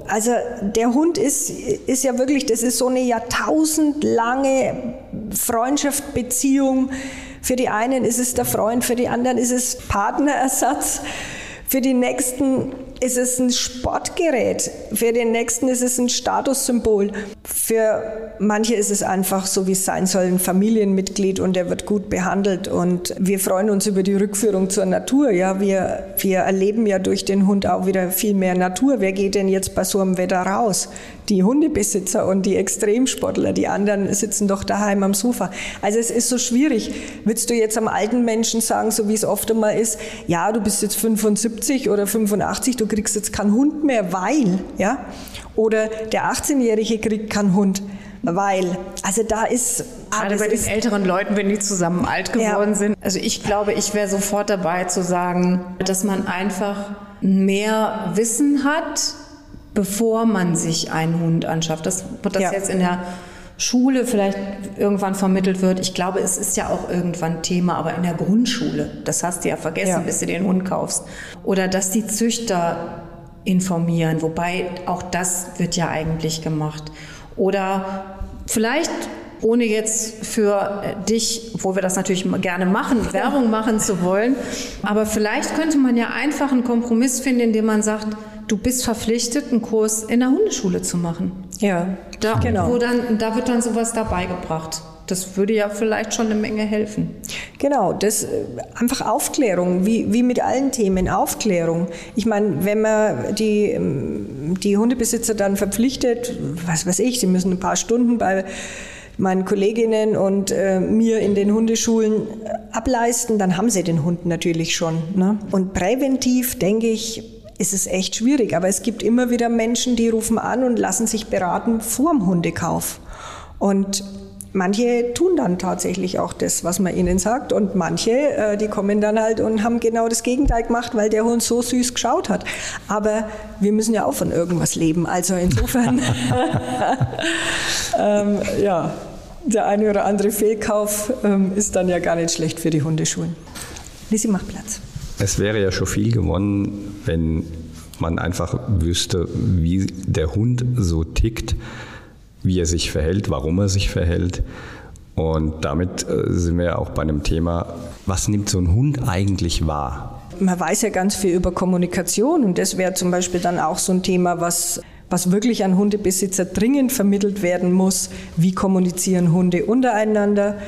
Also der Hund ist, ist ja wirklich, das ist so eine jahrtausendlange Freundschaft, Beziehung. Für die einen ist es der Freund, für die anderen ist es Partnerersatz, für die nächsten ist es ein Sportgerät, für den nächsten ist es ein Statussymbol. Für manche ist es einfach so, wie es sein soll, ein Familienmitglied und er wird gut behandelt. Und wir freuen uns über die Rückführung zur Natur. Ja, wir, wir erleben ja durch den Hund auch wieder viel mehr Natur. Wer geht denn jetzt bei so einem Wetter raus? Die Hundebesitzer und die Extremsportler, die anderen sitzen doch daheim am Sofa. Also es ist so schwierig. Würdest du jetzt am alten Menschen sagen, so wie es oft einmal ist, ja, du bist jetzt 75 oder 85, du du kriegst jetzt keinen Hund mehr, weil, ja, oder der 18-Jährige kriegt keinen Hund, weil, also da ist gerade bei den älteren Leuten, wenn die zusammen alt geworden ja. sind. Also ich glaube, ich wäre sofort dabei zu sagen, dass man einfach mehr Wissen hat, bevor man sich einen Hund anschafft. Das wird das ja. jetzt in der Schule vielleicht irgendwann vermittelt wird. Ich glaube, es ist ja auch irgendwann Thema, aber in der Grundschule, das hast du ja vergessen, ja. bis du den Hund kaufst. Oder dass die Züchter informieren, wobei auch das wird ja eigentlich gemacht. Oder vielleicht ohne jetzt für dich, wo wir das natürlich gerne machen, Werbung machen zu wollen, aber vielleicht könnte man ja einfach einen Kompromiss finden, indem man sagt, du bist verpflichtet, einen Kurs in der Hundeschule zu machen. Ja, da, genau. Wo dann, da wird dann sowas dabei gebracht. Das würde ja vielleicht schon eine Menge helfen. Genau, das äh, einfach Aufklärung, wie, wie mit allen Themen, Aufklärung. Ich meine, wenn man die, ähm, die Hundebesitzer dann verpflichtet, was weiß ich, sie müssen ein paar Stunden bei meinen Kolleginnen und äh, mir in den Hundeschulen ableisten, dann haben sie den Hund natürlich schon. Ne? Und präventiv, denke ich, ist es echt schwierig. Aber es gibt immer wieder Menschen, die rufen an und lassen sich beraten vor dem Hundekauf. Und manche tun dann tatsächlich auch das, was man ihnen sagt und manche, äh, die kommen dann halt und haben genau das Gegenteil gemacht, weil der Hund so süß geschaut hat. Aber wir müssen ja auch von irgendwas leben, also insofern, ähm, ja, der eine oder andere Fehlkauf ähm, ist dann ja gar nicht schlecht für die Hundeschulen. Lisi, mach Platz. Es wäre ja schon viel gewonnen, wenn man einfach wüsste, wie der Hund so tickt, wie er sich verhält, warum er sich verhält. Und damit äh, sind wir auch bei einem Thema, was nimmt so ein Hund eigentlich wahr? Man weiß ja ganz viel über Kommunikation und das wäre zum Beispiel dann auch so ein Thema, was, was wirklich an Hundebesitzer dringend vermittelt werden muss. Wie kommunizieren Hunde untereinander?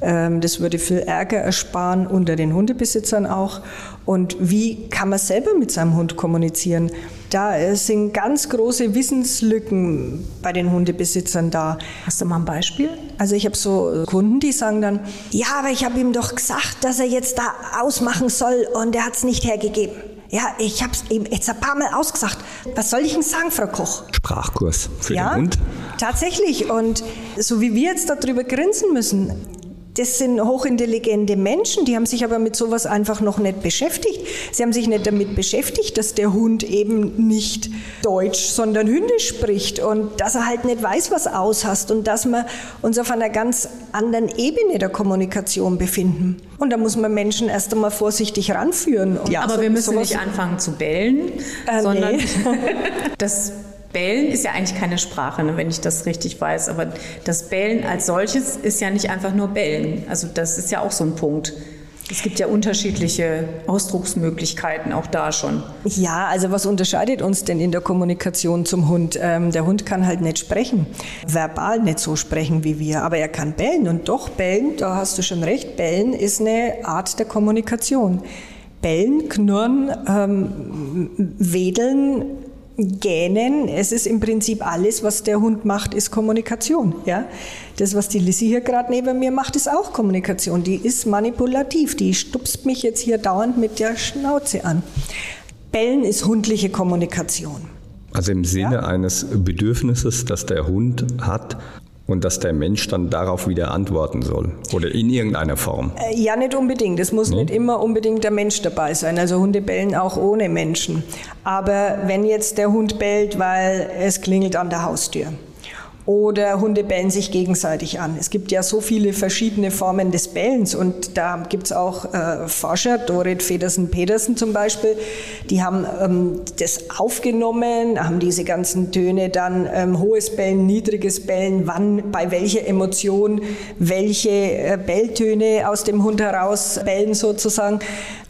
Ähm, das würde viel Ärger ersparen unter den Hundebesitzern auch. Und wie kann man selber mit seinem Hund kommunizieren? Da sind ganz große Wissenslücken bei den Hundebesitzern da. Hast du mal ein Beispiel? Also ich habe so Kunden, die sagen dann, ja, aber ich habe ihm doch gesagt, dass er jetzt da ausmachen soll und er hat es nicht hergegeben. Ja, ich habe es ihm jetzt ein paar Mal ausgesagt. Was soll ich denn sagen, Frau Koch? Sprachkurs für ja, den Hund. Tatsächlich. Und so wie wir jetzt darüber grinsen müssen, das sind hochintelligente Menschen, die haben sich aber mit sowas einfach noch nicht beschäftigt. Sie haben sich nicht damit beschäftigt, dass der Hund eben nicht Deutsch, sondern Hündisch spricht und dass er halt nicht weiß, was aushast und dass wir uns auf einer ganz anderen Ebene der Kommunikation befinden. Und da muss man Menschen erst einmal vorsichtig ranführen. Ja, aber so, wir müssen nicht anfangen zu bellen, äh, sondern nee. das Bellen ist ja eigentlich keine Sprache, ne, wenn ich das richtig weiß. Aber das Bellen als solches ist ja nicht einfach nur Bellen. Also das ist ja auch so ein Punkt. Es gibt ja unterschiedliche Ausdrucksmöglichkeiten auch da schon. Ja, also was unterscheidet uns denn in der Kommunikation zum Hund? Ähm, der Hund kann halt nicht sprechen, verbal nicht so sprechen wie wir, aber er kann bellen und doch bellen, da hast du schon recht, bellen ist eine Art der Kommunikation. Bellen, knurren, ähm, wedeln, Gähnen, es ist im Prinzip alles, was der Hund macht, ist Kommunikation. Ja? Das, was die Lissy hier gerade neben mir macht, ist auch Kommunikation. Die ist manipulativ. Die stupst mich jetzt hier dauernd mit der Schnauze an. Bellen ist hundliche Kommunikation. Also im Sinne ja? eines Bedürfnisses, das der Hund hat, und dass der Mensch dann darauf wieder antworten soll oder in irgendeiner Form. Äh, ja, nicht unbedingt. Es muss nee? nicht immer unbedingt der Mensch dabei sein. Also Hunde bellen auch ohne Menschen. Aber wenn jetzt der Hund bellt, weil es klingelt an der Haustür oder Hunde bellen sich gegenseitig an. Es gibt ja so viele verschiedene Formen des Bellens und da gibt es auch äh, Forscher, Dorit Federsen-Pedersen zum Beispiel, die haben ähm, das aufgenommen, haben diese ganzen Töne dann ähm, hohes Bellen, niedriges Bellen, wann, bei welcher Emotion welche äh, Belltöne aus dem Hund heraus bellen sozusagen.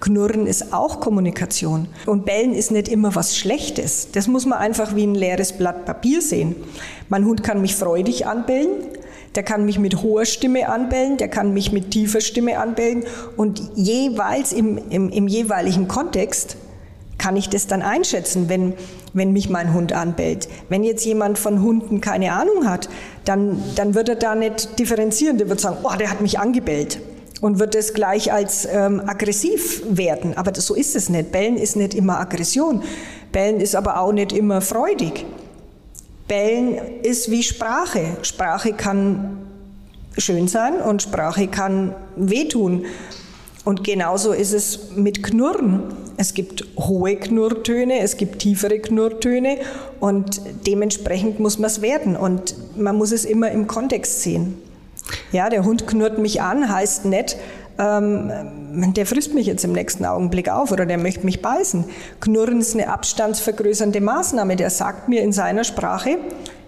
Knurren ist auch Kommunikation und Bellen ist nicht immer was Schlechtes. Das muss man einfach wie ein leeres Blatt Papier sehen. Mein Hund kann mich freudig anbellen, der kann mich mit hoher Stimme anbellen, der kann mich mit tiefer Stimme anbellen und jeweils im, im, im jeweiligen Kontext kann ich das dann einschätzen, wenn, wenn mich mein Hund anbellt. Wenn jetzt jemand von Hunden keine Ahnung hat, dann, dann wird er da nicht differenzieren. Der wird sagen, oh, der hat mich angebellt und wird es gleich als ähm, aggressiv werden. Aber das, so ist es nicht. Bellen ist nicht immer Aggression. Bellen ist aber auch nicht immer freudig. Bellen ist wie Sprache. Sprache kann schön sein und Sprache kann wehtun. Und genauso ist es mit Knurren. Es gibt hohe Knurrtöne, es gibt tiefere Knurrtöne und dementsprechend muss man es werden. Und man muss es immer im Kontext sehen. Ja, der Hund knurrt mich an, heißt nicht, ähm, der frisst mich jetzt im nächsten Augenblick auf oder der möchte mich beißen. Knurren ist eine abstandsvergrößernde Maßnahme. Der sagt mir in seiner Sprache,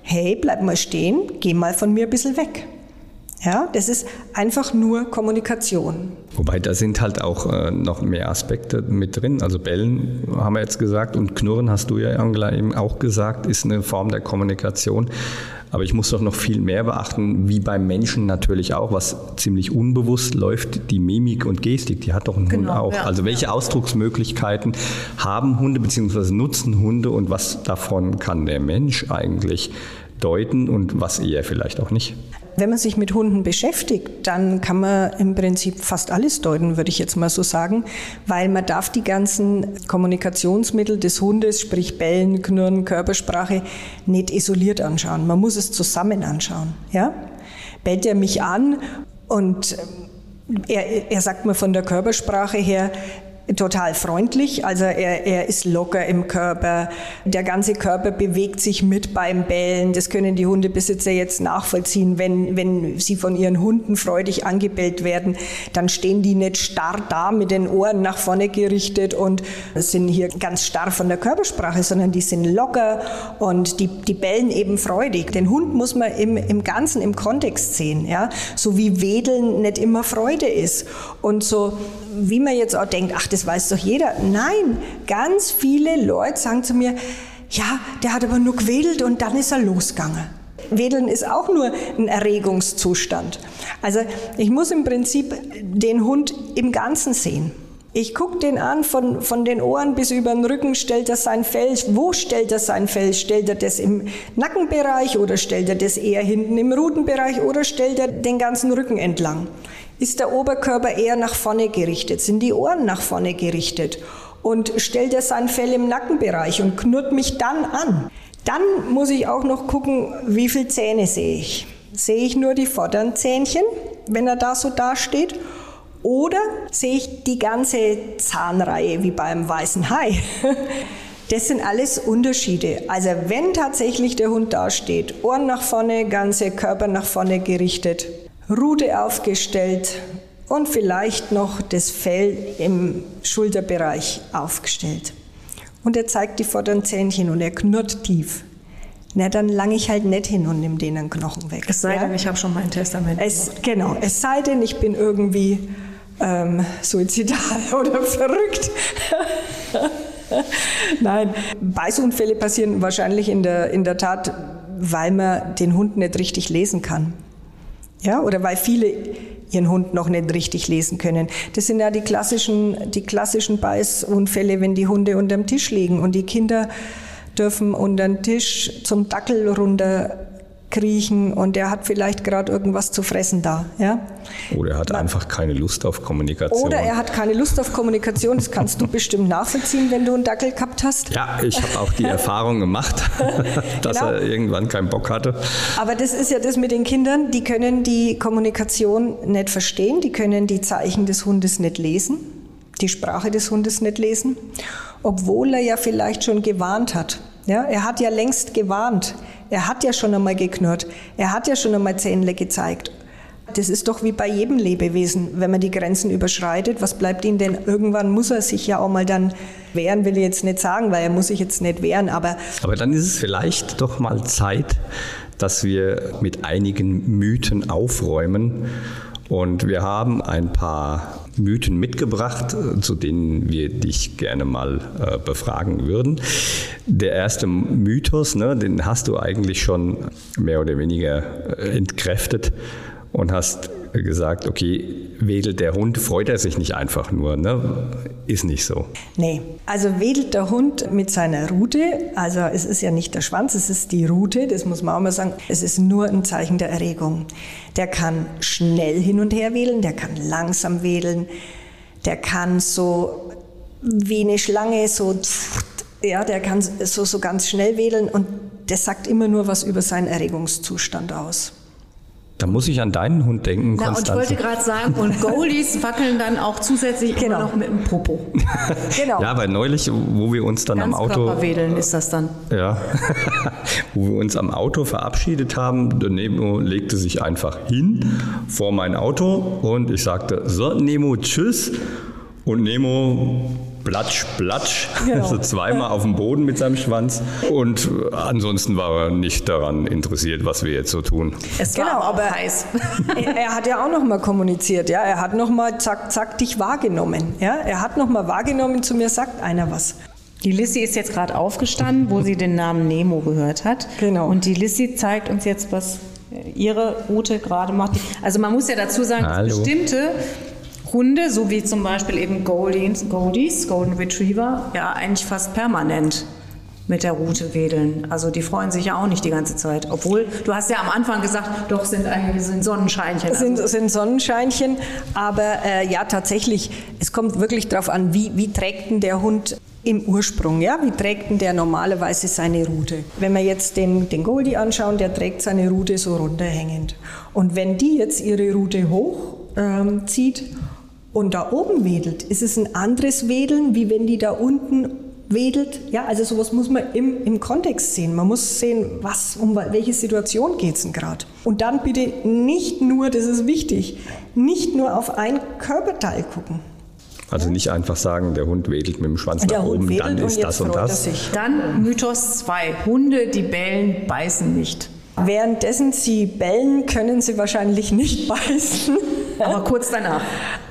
hey, bleib mal stehen, geh mal von mir ein bisschen weg. Ja, das ist einfach nur Kommunikation. Wobei da sind halt auch äh, noch mehr Aspekte mit drin. Also Bellen haben wir jetzt gesagt und Knurren hast du ja, Angela, eben auch gesagt, ist eine Form der Kommunikation. Aber ich muss doch noch viel mehr beachten, wie beim Menschen natürlich auch, was ziemlich unbewusst läuft, die Mimik und Gestik, die hat doch ein genau, Hund auch. Ja, also welche ja. Ausdrucksmöglichkeiten haben Hunde bzw. nutzen Hunde und was davon kann der Mensch eigentlich deuten und was eher vielleicht auch nicht? Wenn man sich mit Hunden beschäftigt, dann kann man im Prinzip fast alles deuten, würde ich jetzt mal so sagen, weil man darf die ganzen Kommunikationsmittel des Hundes, sprich Bellen, Knurren, Körpersprache, nicht isoliert anschauen. Man muss es zusammen anschauen. Ja? bellt er mich an und ähm, er, er sagt mir von der Körpersprache her, total freundlich, also er, er ist locker im Körper, der ganze Körper bewegt sich mit beim Bellen. Das können die Hundebesitzer jetzt nachvollziehen, wenn, wenn sie von ihren Hunden freudig angebellt werden, dann stehen die nicht starr da mit den Ohren nach vorne gerichtet und sind hier ganz starr von der Körpersprache, sondern die sind locker und die, die bellen eben freudig. Den Hund muss man im, im Ganzen, im Kontext sehen, ja, so wie Wedeln nicht immer Freude ist. Und so wie man jetzt auch denkt, ach, das weiß doch jeder. Nein, ganz viele Leute sagen zu mir, ja, der hat aber nur gewedelt und dann ist er losgegangen. Wedeln ist auch nur ein Erregungszustand. Also ich muss im Prinzip den Hund im Ganzen sehen. Ich gucke den an, von, von den Ohren bis über den Rücken, stellt er sein Fell, wo stellt er sein Fell? Stellt er das im Nackenbereich oder stellt er das eher hinten im Rudenbereich oder stellt er den ganzen Rücken entlang? Ist der Oberkörper eher nach vorne gerichtet? Sind die Ohren nach vorne gerichtet? Und stellt er sein Fell im Nackenbereich und knurrt mich dann an? Dann muss ich auch noch gucken, wie viele Zähne sehe ich. Sehe ich nur die vorderen Zähnchen, wenn er da so dasteht? Oder sehe ich die ganze Zahnreihe wie beim weißen Hai? Das sind alles Unterschiede. Also wenn tatsächlich der Hund dasteht, Ohren nach vorne, ganze Körper nach vorne gerichtet, Rute aufgestellt und vielleicht noch das Fell im Schulterbereich aufgestellt. Und er zeigt die vorderen Zähnchen und er knurrt tief. Na, dann lange ich halt nicht hin und nehme den Knochen weg. Es sei denn, ja? ich habe schon mein Testament. Es, genau, es sei denn, ich bin irgendwie ähm, suizidal oder verrückt. Nein, Beißunfälle passieren wahrscheinlich in der, in der Tat, weil man den Hund nicht richtig lesen kann. Ja, oder weil viele ihren Hund noch nicht richtig lesen können. Das sind ja die klassischen, die klassischen Beißunfälle, wenn die Hunde unterm Tisch liegen und die Kinder dürfen unter den Tisch zum Dackel runter kriechen und er hat vielleicht gerade irgendwas zu fressen da. Ja? Oder er hat Man, einfach keine Lust auf Kommunikation. Oder er hat keine Lust auf Kommunikation. Das kannst du bestimmt nachvollziehen, wenn du einen Dackel gehabt hast. Ja, ich habe auch die Erfahrung gemacht, dass genau. er irgendwann keinen Bock hatte. Aber das ist ja das mit den Kindern, die können die Kommunikation nicht verstehen, die können die Zeichen des Hundes nicht lesen, die Sprache des Hundes nicht lesen, obwohl er ja vielleicht schon gewarnt hat. Ja, er hat ja längst gewarnt. Er hat ja schon einmal geknurrt. Er hat ja schon einmal Zähnle gezeigt. Das ist doch wie bei jedem Lebewesen, wenn man die Grenzen überschreitet. Was bleibt ihm denn? Irgendwann muss er sich ja auch mal dann wehren, will ich jetzt nicht sagen, weil er muss sich jetzt nicht wehren, aber. Aber dann ist es vielleicht doch mal Zeit, dass wir mit einigen Mythen aufräumen. Und wir haben ein paar Mythen mitgebracht, äh, zu denen wir dich gerne mal äh, befragen würden. Der erste Mythos, ne, den hast du eigentlich schon mehr oder weniger äh, entkräftet und hast gesagt, okay, wedelt der Hund, freut er sich nicht einfach nur, ne? Ist nicht so. Nee, also wedelt der Hund mit seiner Rute, also es ist ja nicht der Schwanz, es ist die Rute, das muss man auch mal sagen, es ist nur ein Zeichen der Erregung. Der kann schnell hin und her wedeln, der kann langsam wedeln, der kann so wie eine Schlange so ja, der kann so, so ganz schnell wedeln und das sagt immer nur was über seinen Erregungszustand aus. Da muss ich an deinen Hund denken, Na, Und ich wollte gerade sagen, und Goldies wackeln dann auch zusätzlich genau. immer noch mit dem Popo. genau. Ja, weil neulich, wo wir uns dann Ganz am Auto... Körperwedeln ist das dann. Ja, wo wir uns am Auto verabschiedet haben, der Nemo legte sich einfach hin vor mein Auto und ich sagte, so Nemo, tschüss. Und Nemo platsch, platsch, genau. also zweimal auf dem Boden mit seinem Schwanz. Und ansonsten war er nicht daran interessiert, was wir jetzt so tun. Es war genau, aber heiß. er hat ja auch noch mal kommuniziert, ja. Er hat noch mal zack, zack dich wahrgenommen, ja. Er hat noch mal wahrgenommen, zu mir sagt einer was. Die Lissy ist jetzt gerade aufgestanden, wo sie den Namen Nemo gehört hat. Genau. Und die Lissy zeigt uns jetzt, was ihre Route gerade macht. Also man muss ja dazu sagen, bestimmte Hunde, so wie zum Beispiel eben Goldies, Goldies, Golden Retriever, ja eigentlich fast permanent mit der Route wedeln. Also die freuen sich ja auch nicht die ganze Zeit. Obwohl, du hast ja am Anfang gesagt, doch sind eigentlich sind Sonnenscheinchen. Sind, sind Sonnenscheinchen, aber äh, ja tatsächlich, es kommt wirklich darauf an, wie, wie trägt denn der Hund im Ursprung, ja, wie trägt denn der normalerweise seine Rute? Wenn wir jetzt den, den Goldie anschauen, der trägt seine Rute so runterhängend. Und wenn die jetzt ihre Rute hoch ähm, zieht und da oben wedelt, ist es ein anderes Wedeln, wie wenn die da unten wedelt. Ja, also sowas muss man im, im Kontext sehen. Man muss sehen, was, um welche Situation geht es denn gerade. Und dann bitte nicht nur, das ist wichtig, nicht nur auf ein Körperteil gucken. Also nicht einfach sagen, der Hund wedelt mit dem Schwanz der nach oben, dann ist das und das. Dann Mythos 2. Hunde, die bellen, beißen nicht. Währenddessen sie bellen, können sie wahrscheinlich nicht beißen. Aber kurz danach.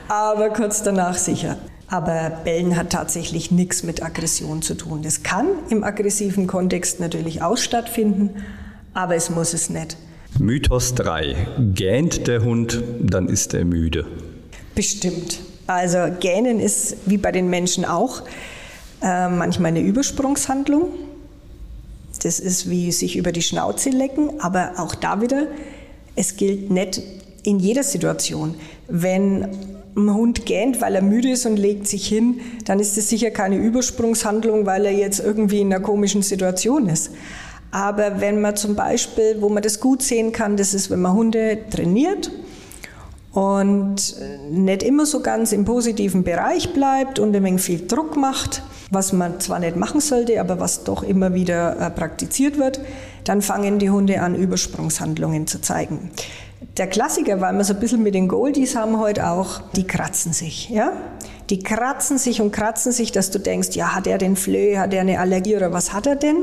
Aber kurz danach sicher. Aber Bellen hat tatsächlich nichts mit Aggression zu tun. Das kann im aggressiven Kontext natürlich auch stattfinden, aber es muss es nicht. Mythos 3. Gähnt der Hund, dann ist er müde. Bestimmt. Also Gähnen ist wie bei den Menschen auch äh, manchmal eine Übersprungshandlung. Das ist wie sich über die Schnauze lecken, aber auch da wieder, es gilt nicht in jeder Situation. Wenn ein Hund gähnt, weil er müde ist und legt sich hin, dann ist es sicher keine Übersprungshandlung, weil er jetzt irgendwie in einer komischen Situation ist. Aber wenn man zum Beispiel, wo man das gut sehen kann, das ist, wenn man Hunde trainiert und nicht immer so ganz im positiven Bereich bleibt und ein wenig viel Druck macht, was man zwar nicht machen sollte, aber was doch immer wieder äh, praktiziert wird, dann fangen die Hunde an, Übersprungshandlungen zu zeigen. Der Klassiker, weil wir so ein bisschen mit den Goldies haben heute auch, die kratzen sich, ja? Die kratzen sich und kratzen sich, dass du denkst, ja, hat er den Flöhe, hat er eine Allergie oder was hat er denn?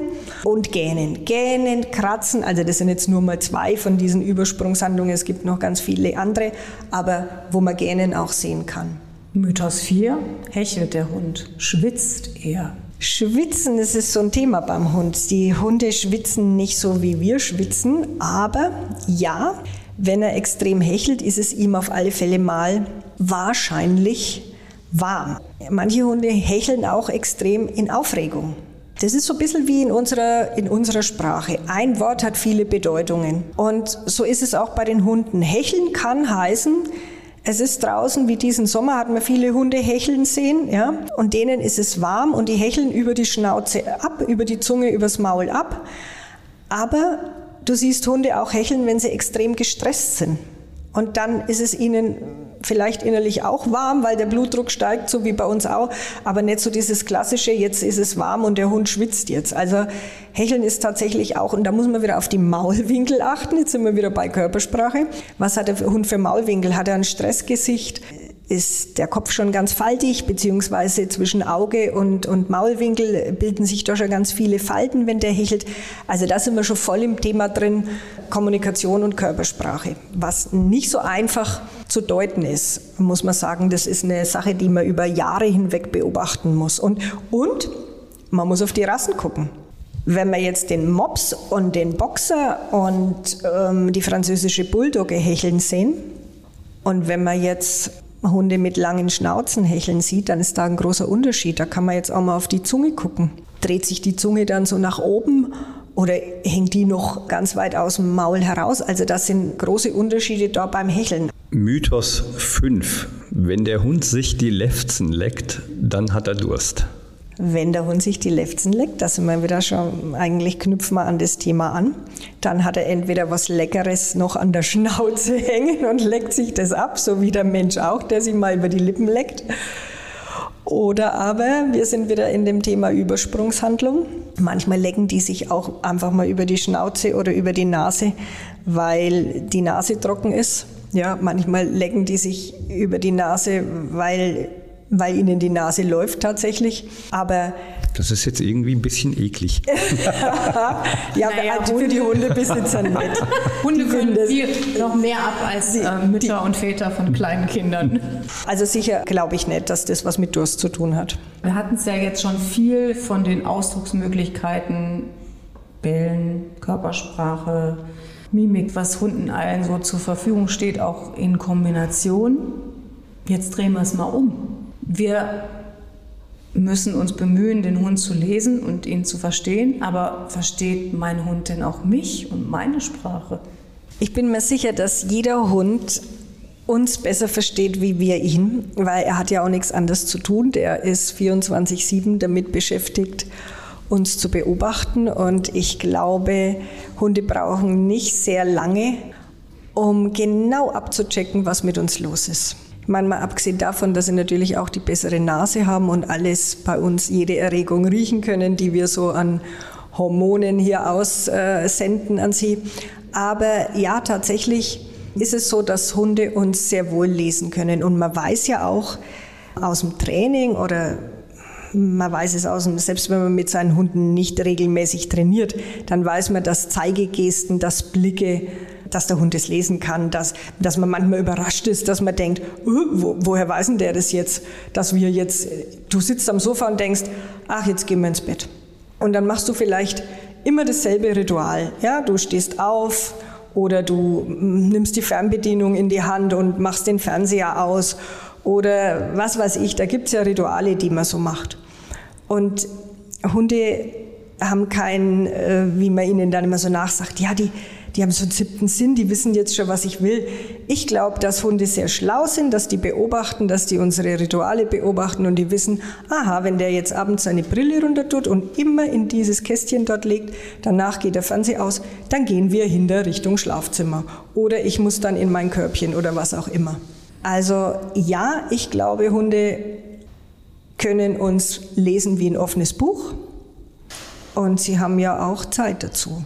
Und gähnen, gähnen, kratzen, also das sind jetzt nur mal zwei von diesen Übersprungshandlungen, es gibt noch ganz viele andere, aber wo man gähnen auch sehen kann. Mythos 4, hechelt der Hund, schwitzt er. Schwitzen, das ist so ein Thema beim Hund. Die Hunde schwitzen nicht so, wie wir schwitzen, aber ja, wenn er extrem hechelt, ist es ihm auf alle Fälle mal wahrscheinlich warm. Manche Hunde hecheln auch extrem in Aufregung. Das ist so ein bisschen wie in unserer, in unserer Sprache. Ein Wort hat viele Bedeutungen. Und so ist es auch bei den Hunden. Hecheln kann heißen, es ist draußen, wie diesen Sommer hat man viele Hunde hecheln sehen, ja, und denen ist es warm und die hecheln über die Schnauze ab, über die Zunge, übers Maul ab. Aber Du siehst Hunde auch hecheln, wenn sie extrem gestresst sind. Und dann ist es ihnen vielleicht innerlich auch warm, weil der Blutdruck steigt, so wie bei uns auch, aber nicht so dieses klassische, jetzt ist es warm und der Hund schwitzt jetzt. Also Hecheln ist tatsächlich auch, und da muss man wieder auf die Maulwinkel achten, jetzt sind wir wieder bei Körpersprache. Was hat der Hund für Maulwinkel? Hat er ein Stressgesicht? Ist der Kopf schon ganz faltig, beziehungsweise zwischen Auge und, und Maulwinkel bilden sich da schon ganz viele Falten, wenn der hechelt. Also da sind wir schon voll im Thema drin, Kommunikation und Körpersprache. Was nicht so einfach zu deuten ist, muss man sagen, das ist eine Sache, die man über Jahre hinweg beobachten muss. Und, und man muss auf die Rassen gucken. Wenn wir jetzt den Mops und den Boxer und ähm, die französische Bulldogge hecheln sehen, und wenn man jetzt Hunde mit langen Schnauzen hecheln sieht, dann ist da ein großer Unterschied. Da kann man jetzt auch mal auf die Zunge gucken. Dreht sich die Zunge dann so nach oben oder hängt die noch ganz weit aus dem Maul heraus? Also das sind große Unterschiede da beim Hecheln. Mythos 5. Wenn der Hund sich die Lefzen leckt, dann hat er Durst. Wenn der Hund sich die Lefzen leckt, da sind wir wieder schon, eigentlich knüpfen wir an das Thema an, dann hat er entweder was Leckeres noch an der Schnauze hängen und leckt sich das ab, so wie der Mensch auch, der sich mal über die Lippen leckt. Oder aber wir sind wieder in dem Thema Übersprungshandlung. Manchmal lecken die sich auch einfach mal über die Schnauze oder über die Nase, weil die Nase trocken ist. Ja, manchmal lecken die sich über die Nase, weil weil ihnen die Nase läuft tatsächlich. Aber das ist jetzt irgendwie ein bisschen eklig. ja, naja, also für die Hundebesitzer nicht. Hunde können viel noch mehr ab als äh, Mütter die, und Väter von kleinen Kindern. Also sicher glaube ich nicht, dass das was mit Durst zu tun hat. Wir hatten es ja jetzt schon viel von den Ausdrucksmöglichkeiten, Bellen, Körpersprache, Mimik, was Hunden allen so zur Verfügung steht, auch in Kombination. Jetzt drehen wir es mal um. Wir müssen uns bemühen, den Hund zu lesen und ihn zu verstehen, aber versteht mein Hund denn auch mich und meine Sprache? Ich bin mir sicher, dass jeder Hund uns besser versteht wie wir ihn, weil er hat ja auch nichts anderes zu tun. Der ist 24-7 damit beschäftigt, uns zu beobachten. Und ich glaube, Hunde brauchen nicht sehr lange, um genau abzuchecken, was mit uns los ist. Meine, mal abgesehen davon, dass sie natürlich auch die bessere Nase haben und alles bei uns, jede Erregung riechen können, die wir so an Hormonen hier aussenden an sie. Aber ja, tatsächlich ist es so, dass Hunde uns sehr wohl lesen können. Und man weiß ja auch aus dem Training oder man weiß es aus dem, selbst wenn man mit seinen Hunden nicht regelmäßig trainiert, dann weiß man, dass Zeigegesten, dass Blicke, dass der Hund es lesen kann, dass, dass man manchmal überrascht ist, dass man denkt, oh, wo, woher weiß denn der das jetzt, dass wir jetzt, du sitzt am Sofa und denkst, ach, jetzt gehen wir ins Bett. Und dann machst du vielleicht immer dasselbe Ritual. Ja, du stehst auf oder du nimmst die Fernbedienung in die Hand und machst den Fernseher aus oder was weiß ich. Da gibt es ja Rituale, die man so macht. Und Hunde haben kein, äh, wie man ihnen dann immer so nachsagt, ja, die, die haben so einen siebten Sinn, die wissen jetzt schon, was ich will. Ich glaube, dass Hunde sehr schlau sind, dass die beobachten, dass die unsere Rituale beobachten und die wissen, aha, wenn der jetzt abends seine Brille runter tut und immer in dieses Kästchen dort legt, danach geht der Fernseher aus, dann gehen wir hinter Richtung Schlafzimmer. Oder ich muss dann in mein Körbchen oder was auch immer. Also ja, ich glaube, Hunde können uns lesen wie ein offenes Buch. Und sie haben ja auch Zeit dazu.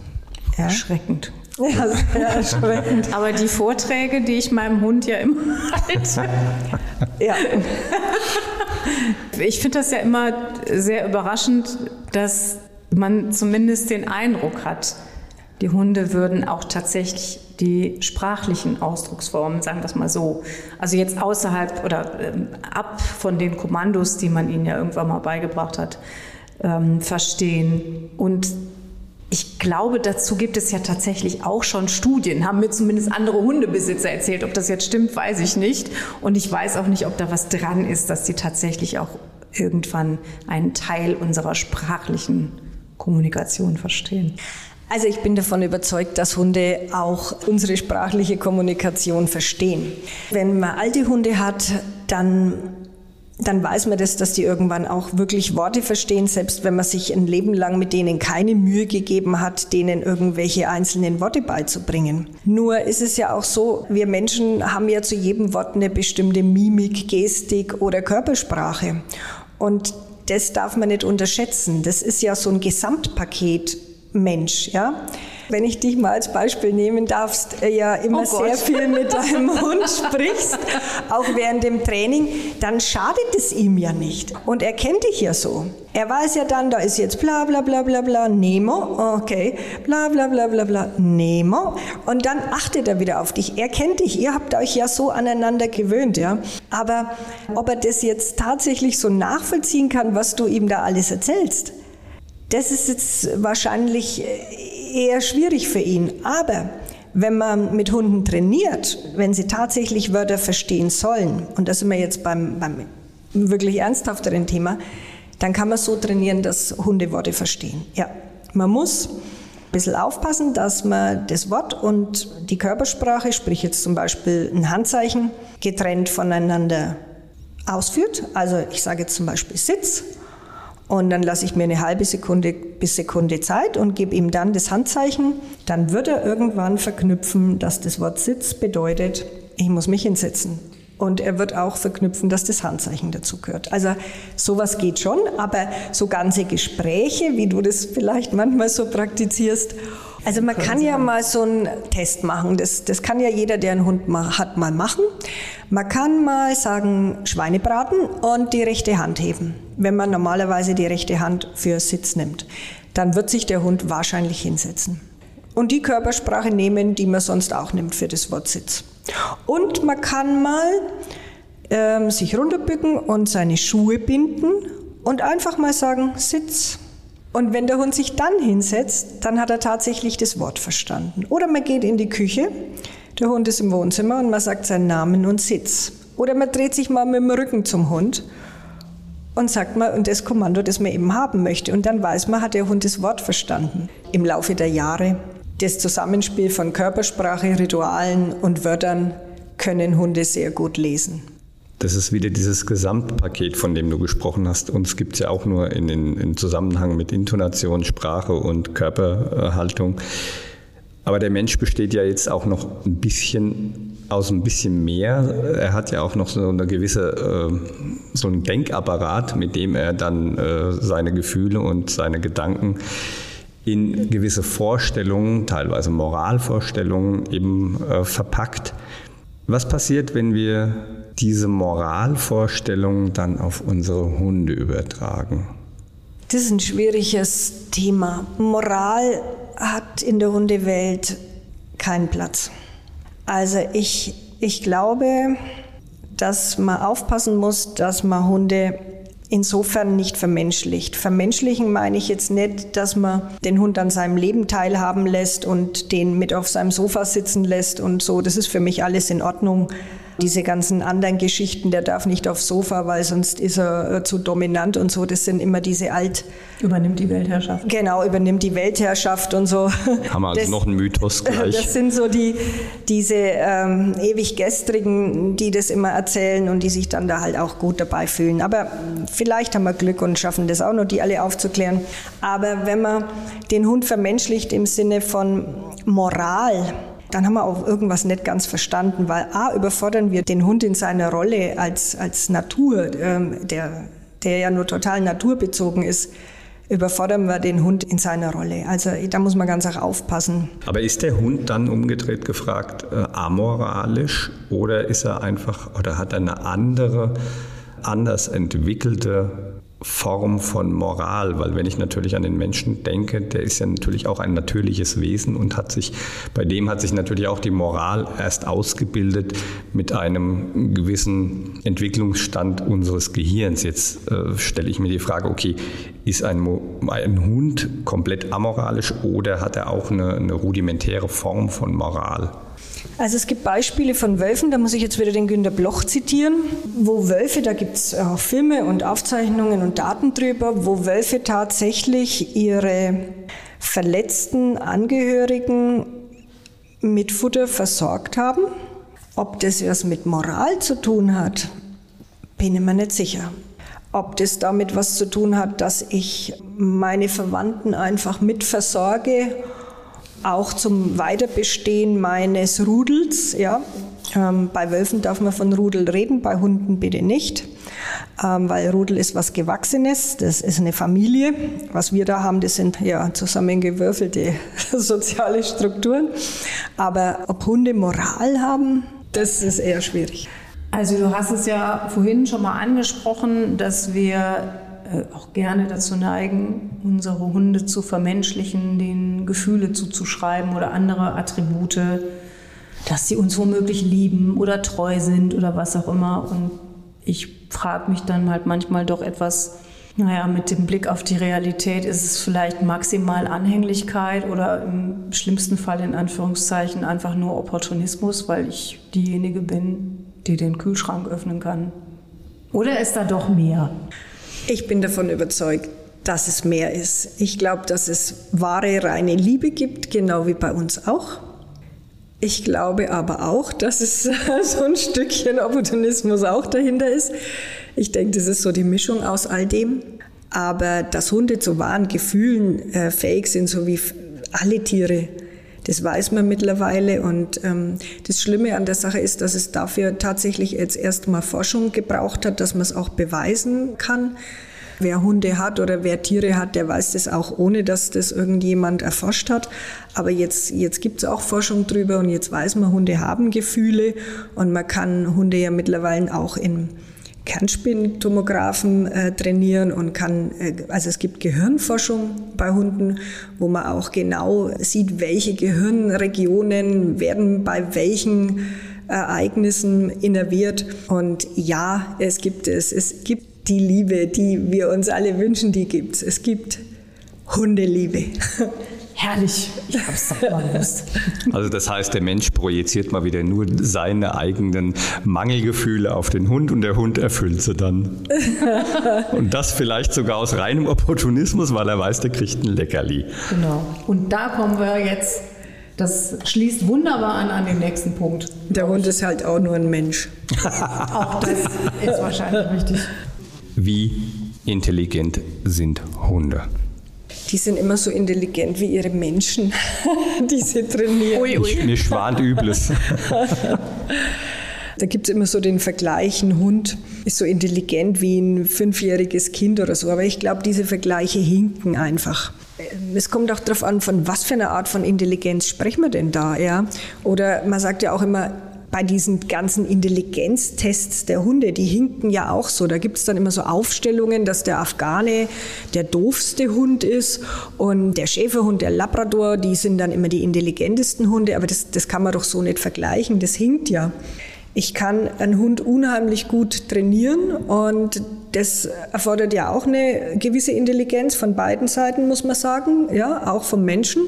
Ja? Erschreckend. Ja, sehr erschreckend. Aber die Vorträge, die ich meinem Hund ja immer halte. ja. Ich finde das ja immer sehr überraschend, dass man zumindest den Eindruck hat, die Hunde würden auch tatsächlich die sprachlichen Ausdrucksformen, sagen wir es mal so, also jetzt außerhalb oder ähm, ab von den Kommandos, die man ihnen ja irgendwann mal beigebracht hat, ähm, verstehen. Und ich glaube, dazu gibt es ja tatsächlich auch schon Studien, haben mir zumindest andere Hundebesitzer erzählt. Ob das jetzt stimmt, weiß ich nicht. Und ich weiß auch nicht, ob da was dran ist, dass sie tatsächlich auch irgendwann einen Teil unserer sprachlichen Kommunikation verstehen. Also ich bin davon überzeugt, dass Hunde auch unsere sprachliche Kommunikation verstehen. Wenn man alte Hunde hat, dann dann weiß man das, dass die irgendwann auch wirklich Worte verstehen, selbst wenn man sich ein Leben lang mit denen keine Mühe gegeben hat, denen irgendwelche einzelnen Worte beizubringen. Nur ist es ja auch so, wir Menschen haben ja zu jedem Wort eine bestimmte Mimik, Gestik oder Körpersprache. Und das darf man nicht unterschätzen. Das ist ja so ein Gesamtpaket Mensch, ja. Wenn ich dich mal als Beispiel nehmen darfst, äh, ja immer oh sehr viel mit deinem Hund sprichst, auch während dem Training, dann schadet es ihm ja nicht. Und er kennt dich ja so. Er weiß ja dann, da ist jetzt bla bla bla bla bla, Nemo, okay, bla bla bla bla bla, Nemo. Und dann achtet er wieder auf dich. Er kennt dich, ihr habt euch ja so aneinander gewöhnt, ja. Aber ob er das jetzt tatsächlich so nachvollziehen kann, was du ihm da alles erzählst, das ist jetzt wahrscheinlich eher schwierig für ihn. Aber wenn man mit Hunden trainiert, wenn sie tatsächlich Wörter verstehen sollen, und da sind wir jetzt beim, beim wirklich ernsthafteren Thema, dann kann man so trainieren, dass Hunde Worte verstehen. Ja, man muss ein bisschen aufpassen, dass man das Wort und die Körpersprache, sprich jetzt zum Beispiel ein Handzeichen, getrennt voneinander ausführt. Also ich sage jetzt zum Beispiel Sitz und dann lasse ich mir eine halbe Sekunde bis Sekunde Zeit und gebe ihm dann das Handzeichen. Dann wird er irgendwann verknüpfen, dass das Wort Sitz bedeutet, ich muss mich hinsetzen. Und er wird auch verknüpfen, dass das Handzeichen dazu gehört. Also sowas geht schon, aber so ganze Gespräche, wie du das vielleicht manchmal so praktizierst, also man kann ja mal so einen Test machen. Das, das kann ja jeder, der einen Hund hat, mal machen. Man kann mal sagen, Schweinebraten und die rechte Hand heben, wenn man normalerweise die rechte Hand für Sitz nimmt. Dann wird sich der Hund wahrscheinlich hinsetzen. Und die Körpersprache nehmen, die man sonst auch nimmt für das Wort Sitz. Und man kann mal ähm, sich runterbücken und seine Schuhe binden und einfach mal sagen, Sitz. Und wenn der Hund sich dann hinsetzt, dann hat er tatsächlich das Wort verstanden. Oder man geht in die Küche, der Hund ist im Wohnzimmer und man sagt seinen Namen und Sitz. Oder man dreht sich mal mit dem Rücken zum Hund und sagt mal und das Kommando, das man eben haben möchte. Und dann weiß man, hat der Hund das Wort verstanden. Im Laufe der Jahre das Zusammenspiel von Körpersprache, Ritualen und Wörtern können Hunde sehr gut lesen. Das ist wieder dieses Gesamtpaket, von dem du gesprochen hast. Uns gibt es ja auch nur in, in, in, Zusammenhang mit Intonation, Sprache und Körperhaltung. Aber der Mensch besteht ja jetzt auch noch ein bisschen aus ein bisschen mehr. Er hat ja auch noch so eine gewisse, äh, so einen Denkapparat, mit dem er dann äh, seine Gefühle und seine Gedanken in gewisse Vorstellungen, teilweise Moralvorstellungen eben äh, verpackt. Was passiert, wenn wir diese Moralvorstellungen dann auf unsere Hunde übertragen? Das ist ein schwieriges Thema. Moral hat in der Hundewelt keinen Platz. Also ich, ich glaube, dass man aufpassen muss, dass man Hunde insofern nicht vermenschlicht. Vermenschlichen meine ich jetzt nicht, dass man den Hund an seinem Leben teilhaben lässt und den mit auf seinem Sofa sitzen lässt und so. Das ist für mich alles in Ordnung. Diese ganzen anderen Geschichten, der darf nicht aufs Sofa, weil sonst ist er äh, zu dominant und so. Das sind immer diese alt. Übernimmt die Weltherrschaft. Genau, übernimmt die Weltherrschaft und so. Haben wir also das, noch einen Mythos gleich. Das sind so die, diese ähm, ewig Gestrigen, die das immer erzählen und die sich dann da halt auch gut dabei fühlen. Aber vielleicht haben wir Glück und schaffen das auch noch, die alle aufzuklären. Aber wenn man den Hund vermenschlicht im Sinne von Moral, dann haben wir auch irgendwas nicht ganz verstanden, weil A, überfordern wir den Hund in seiner Rolle als, als Natur, ähm, der, der ja nur total naturbezogen ist, überfordern wir den Hund in seiner Rolle. Also da muss man ganz auch aufpassen. Aber ist der Hund dann umgedreht gefragt äh, amoralisch oder ist er einfach oder hat er eine andere, anders entwickelte Form von Moral, weil wenn ich natürlich an den Menschen denke, der ist ja natürlich auch ein natürliches Wesen und hat sich, bei dem hat sich natürlich auch die Moral erst ausgebildet mit einem gewissen Entwicklungsstand unseres Gehirns. Jetzt äh, stelle ich mir die Frage, okay, ist ein, ein Hund komplett amoralisch oder hat er auch eine, eine rudimentäre Form von Moral? Also es gibt Beispiele von Wölfen, da muss ich jetzt wieder den Günter Bloch zitieren, wo Wölfe, da gibt es auch Filme und Aufzeichnungen und Daten drüber, wo Wölfe tatsächlich ihre verletzten Angehörigen mit Futter versorgt haben. Ob das was mit Moral zu tun hat, bin ich mir nicht sicher. Ob das damit was zu tun hat, dass ich meine Verwandten einfach mit versorge auch zum Weiterbestehen meines Rudels. Ja. Ähm, bei Wölfen darf man von Rudel reden, bei Hunden bitte nicht, ähm, weil Rudel ist was Gewachsenes, das ist eine Familie. Was wir da haben, das sind ja zusammengewürfelte soziale Strukturen. Aber ob Hunde Moral haben, das ist eher schwierig. Also du hast es ja vorhin schon mal angesprochen, dass wir auch gerne dazu neigen, unsere Hunde zu vermenschlichen, denen Gefühle zuzuschreiben oder andere Attribute, dass sie uns womöglich lieben oder treu sind oder was auch immer. Und ich frage mich dann halt manchmal doch etwas, naja, mit dem Blick auf die Realität ist es vielleicht maximal Anhänglichkeit oder im schlimmsten Fall in Anführungszeichen einfach nur Opportunismus, weil ich diejenige bin, die den Kühlschrank öffnen kann. Oder ist da doch mehr? Ich bin davon überzeugt, dass es mehr ist. Ich glaube, dass es wahre, reine Liebe gibt, genau wie bei uns auch. Ich glaube aber auch, dass es so ein Stückchen Opportunismus auch dahinter ist. Ich denke, das ist so die Mischung aus all dem. Aber dass Hunde zu wahren Gefühlen äh, fähig sind, so wie alle Tiere, das weiß man mittlerweile. Und ähm, das Schlimme an der Sache ist, dass es dafür tatsächlich jetzt erstmal Forschung gebraucht hat, dass man es auch beweisen kann. Wer Hunde hat oder wer Tiere hat, der weiß das auch, ohne dass das irgendjemand erforscht hat. Aber jetzt, jetzt gibt es auch Forschung drüber und jetzt weiß man, Hunde haben Gefühle und man kann Hunde ja mittlerweile auch in Kernspintomographen äh, trainieren und kann, äh, also es gibt Gehirnforschung bei Hunden, wo man auch genau sieht, welche Gehirnregionen werden bei welchen Ereignissen innerviert. Und ja, es gibt es. Es gibt die Liebe, die wir uns alle wünschen, die gibt es. Es gibt Hundeliebe. Herrlich, ich habe es doch mal gewusst. Also das heißt, der Mensch projiziert mal wieder nur seine eigenen Mangelgefühle auf den Hund und der Hund erfüllt sie dann. Und das vielleicht sogar aus reinem Opportunismus, weil er weiß, der kriegt ein Leckerli. Genau. Und da kommen wir jetzt Das schließt wunderbar an an den nächsten Punkt. Der Hund ist halt auch nur ein Mensch. auch das ist wahrscheinlich richtig. Wie intelligent sind Hunde? Die sind immer so intelligent wie ihre Menschen, die sie trainieren. Ui, ui. Mir schwant Übles. Da gibt es immer so den Vergleich, ein Hund ist so intelligent wie ein fünfjähriges Kind oder so. Aber ich glaube, diese Vergleiche hinken einfach. Es kommt auch darauf an, von was für einer Art von Intelligenz sprechen wir denn da, ja? Oder man sagt ja auch immer, bei diesen ganzen Intelligenztests der Hunde, die hinken ja auch so. Da gibt es dann immer so Aufstellungen, dass der Afghane der doofste Hund ist und der Schäferhund, der Labrador, die sind dann immer die intelligentesten Hunde. Aber das, das kann man doch so nicht vergleichen. Das hinkt ja. Ich kann einen Hund unheimlich gut trainieren und das erfordert ja auch eine gewisse Intelligenz von beiden Seiten, muss man sagen, ja, auch vom Menschen.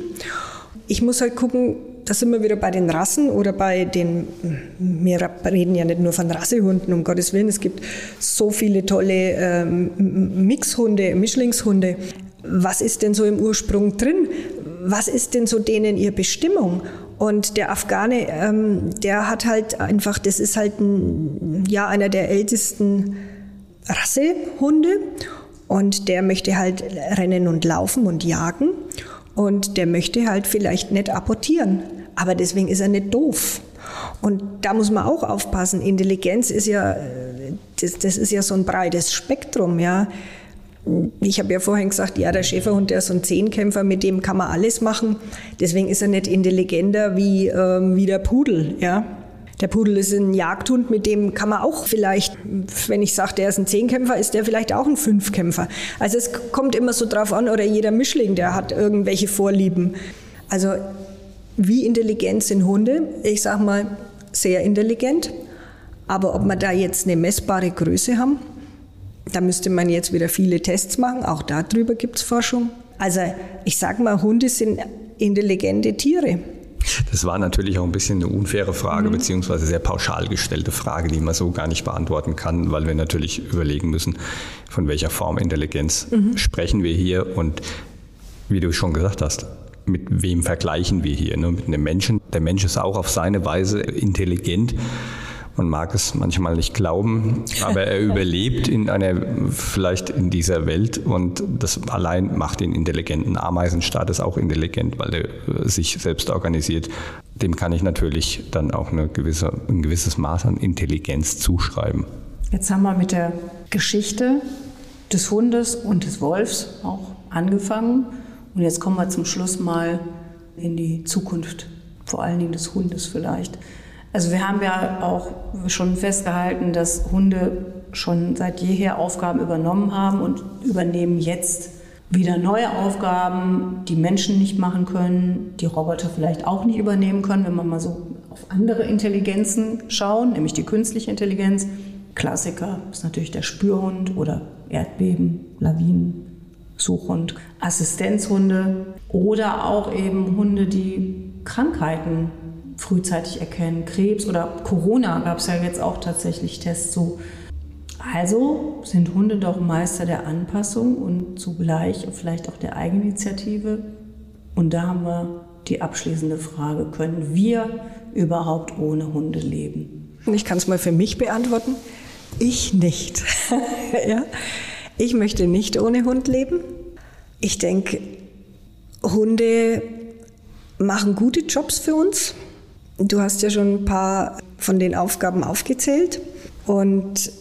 Ich muss halt gucken, da sind wir wieder bei den Rassen oder bei den, wir reden ja nicht nur von Rassehunden, um Gottes Willen, es gibt so viele tolle ähm, Mixhunde, Mischlingshunde. Was ist denn so im Ursprung drin? Was ist denn so denen ihre Bestimmung? Und der Afghane, ähm, der hat halt einfach, das ist halt ein, ja, einer der ältesten Rassehunde. Und der möchte halt rennen und laufen und jagen. Und der möchte halt vielleicht nicht apportieren. Aber deswegen ist er nicht doof. Und da muss man auch aufpassen. Intelligenz ist ja, das, das ist ja so ein breites Spektrum, ja. Ich habe ja vorhin gesagt, ja, der Schäferhund, der ist so ein Zehnkämpfer, mit dem kann man alles machen. Deswegen ist er nicht intelligenter wie, ähm, wie der Pudel, ja. Der Pudel ist ein Jagdhund, mit dem kann man auch vielleicht, wenn ich sage, der ist ein Zehnkämpfer, ist der vielleicht auch ein Fünfkämpfer. Also es kommt immer so drauf an, oder jeder Mischling, der hat irgendwelche Vorlieben. Also wie intelligent sind Hunde? Ich sage mal, sehr intelligent. Aber ob wir da jetzt eine messbare Größe haben, da müsste man jetzt wieder viele Tests machen. Auch darüber gibt es Forschung. Also ich sage mal, Hunde sind intelligente Tiere. Das war natürlich auch ein bisschen eine unfaire Frage, mhm. beziehungsweise sehr pauschal gestellte Frage, die man so gar nicht beantworten kann, weil wir natürlich überlegen müssen, von welcher Form Intelligenz mhm. sprechen wir hier und wie du schon gesagt hast, mit wem vergleichen wir hier? Ne? Mit einem Menschen. Der Mensch ist auch auf seine Weise intelligent. Man mag es manchmal nicht glauben, aber er überlebt in einer, vielleicht in dieser Welt und das allein macht den intelligenten Ameisenstaat ist auch intelligent, weil er äh, sich selbst organisiert. Dem kann ich natürlich dann auch eine gewisse, ein gewisses Maß an Intelligenz zuschreiben. Jetzt haben wir mit der Geschichte des Hundes und des Wolfs auch angefangen. Und jetzt kommen wir zum Schluss mal in die Zukunft, vor allen Dingen des Hundes vielleicht. Also wir haben ja auch schon festgehalten, dass Hunde schon seit jeher Aufgaben übernommen haben und übernehmen jetzt wieder neue Aufgaben, die Menschen nicht machen können, die Roboter vielleicht auch nicht übernehmen können, wenn man mal so auf andere Intelligenzen schauen, nämlich die künstliche Intelligenz. Klassiker ist natürlich der Spürhund oder Erdbeben, Lawinen, Suchhund, Assistenzhunde oder auch eben Hunde, die Krankheiten frühzeitig erkennen. Krebs oder Corona gab es ja jetzt auch tatsächlich Tests zu. Also sind Hunde doch Meister der Anpassung und zugleich vielleicht auch der Eigeninitiative. Und da haben wir die abschließende Frage, können wir überhaupt ohne Hunde leben? Ich kann es mal für mich beantworten. Ich nicht. ja. Ich möchte nicht ohne Hund leben. Ich denke, Hunde machen gute Jobs für uns. Du hast ja schon ein paar von den Aufgaben aufgezählt. Und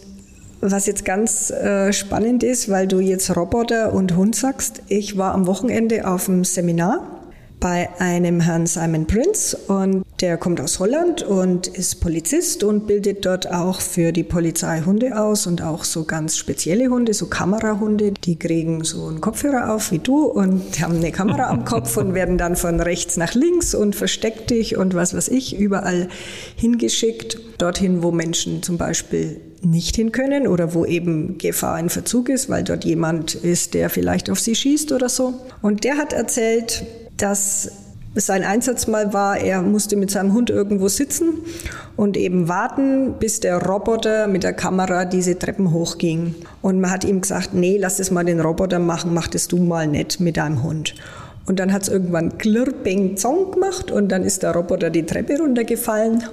was jetzt ganz äh, spannend ist, weil du jetzt Roboter und Hund sagst, ich war am Wochenende auf einem Seminar bei einem Herrn Simon Prince und der kommt aus Holland und ist Polizist und bildet dort auch für die Polizei Hunde aus und auch so ganz spezielle Hunde, so Kamerahunde. Die kriegen so einen Kopfhörer auf wie du und haben eine Kamera am Kopf und werden dann von rechts nach links und versteckt dich und was weiß ich überall hingeschickt. Dorthin, wo Menschen zum Beispiel nicht hin können oder wo eben Gefahr in Verzug ist, weil dort jemand ist, der vielleicht auf sie schießt oder so. Und der hat erzählt, dass sein Einsatz mal war, er musste mit seinem Hund irgendwo sitzen und eben warten, bis der Roboter mit der Kamera diese Treppen hochging. Und man hat ihm gesagt, nee, lass es mal den Roboter machen, mach das du mal nicht mit deinem Hund. Und dann hat es irgendwann klirr, beng, zong gemacht und dann ist der Roboter die Treppe runtergefallen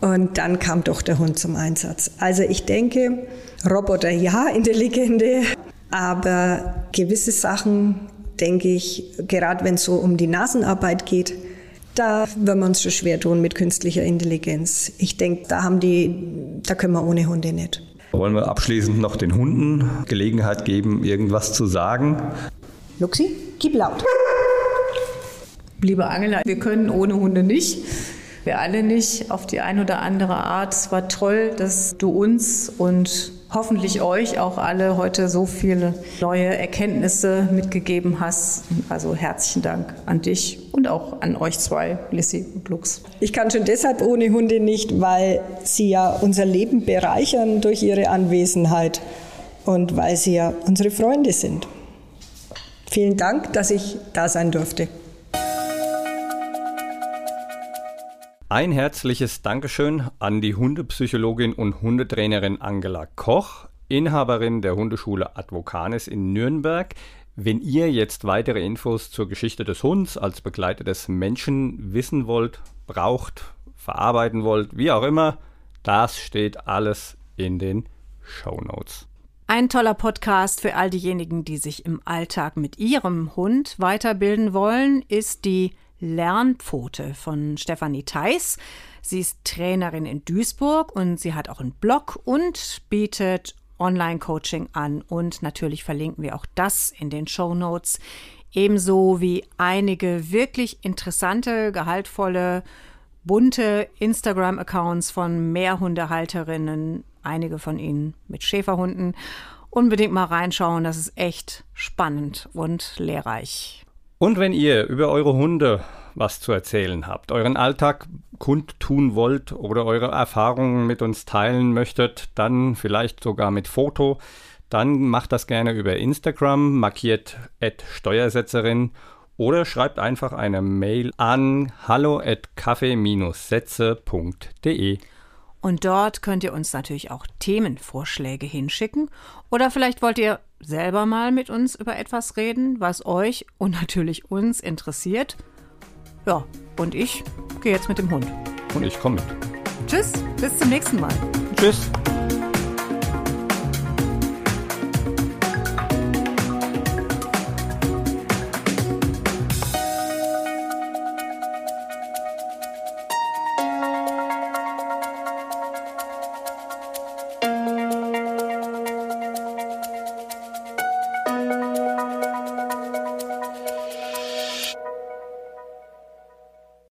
und dann kam doch der Hund zum Einsatz. Also ich denke, Roboter ja in der Legende, aber gewisse Sachen, denke ich, gerade wenn es so um die Nasenarbeit geht, da werden wir uns schon schwer tun mit künstlicher Intelligenz. Ich denke, da haben die, da können wir ohne Hunde nicht. Wollen wir abschließend noch den Hunden Gelegenheit geben, irgendwas zu sagen? Luxi, gib laut. Liebe Angela, wir können ohne Hunde nicht. Wir alle nicht auf die eine oder andere Art. Es war toll, dass du uns und hoffentlich euch auch alle heute so viele neue Erkenntnisse mitgegeben hast. Also herzlichen Dank an dich und auch an euch zwei, Lissy und Lux. Ich kann schon deshalb ohne Hunde nicht, weil sie ja unser Leben bereichern durch ihre Anwesenheit und weil sie ja unsere Freunde sind. Vielen Dank, dass ich da sein durfte. Ein herzliches Dankeschön an die Hundepsychologin und Hundetrainerin Angela Koch, Inhaberin der Hundeschule Advocanis in Nürnberg. Wenn ihr jetzt weitere Infos zur Geschichte des Hunds als Begleiter des Menschen wissen wollt, braucht, verarbeiten wollt, wie auch immer, das steht alles in den Show Notes. Ein toller Podcast für all diejenigen, die sich im Alltag mit ihrem Hund weiterbilden wollen, ist die Lernpfote von Stefanie Theis. Sie ist Trainerin in Duisburg und sie hat auch einen Blog und bietet Online-Coaching an. Und natürlich verlinken wir auch das in den Show Notes. Ebenso wie einige wirklich interessante, gehaltvolle, bunte Instagram-Accounts von Mehrhundehalterinnen, einige von ihnen mit Schäferhunden. Unbedingt mal reinschauen, das ist echt spannend und lehrreich. Und wenn ihr über eure Hunde was zu erzählen habt, euren Alltag kundtun wollt oder eure Erfahrungen mit uns teilen möchtet, dann vielleicht sogar mit Foto, dann macht das gerne über Instagram, markiert Steuersetzerin oder schreibt einfach eine Mail an hallo at kaffee-sätze.de. Und dort könnt ihr uns natürlich auch Themenvorschläge hinschicken. Oder vielleicht wollt ihr selber mal mit uns über etwas reden, was euch und natürlich uns interessiert. Ja, und ich gehe jetzt mit dem Hund. Und ich komme mit. Tschüss, bis zum nächsten Mal. Tschüss.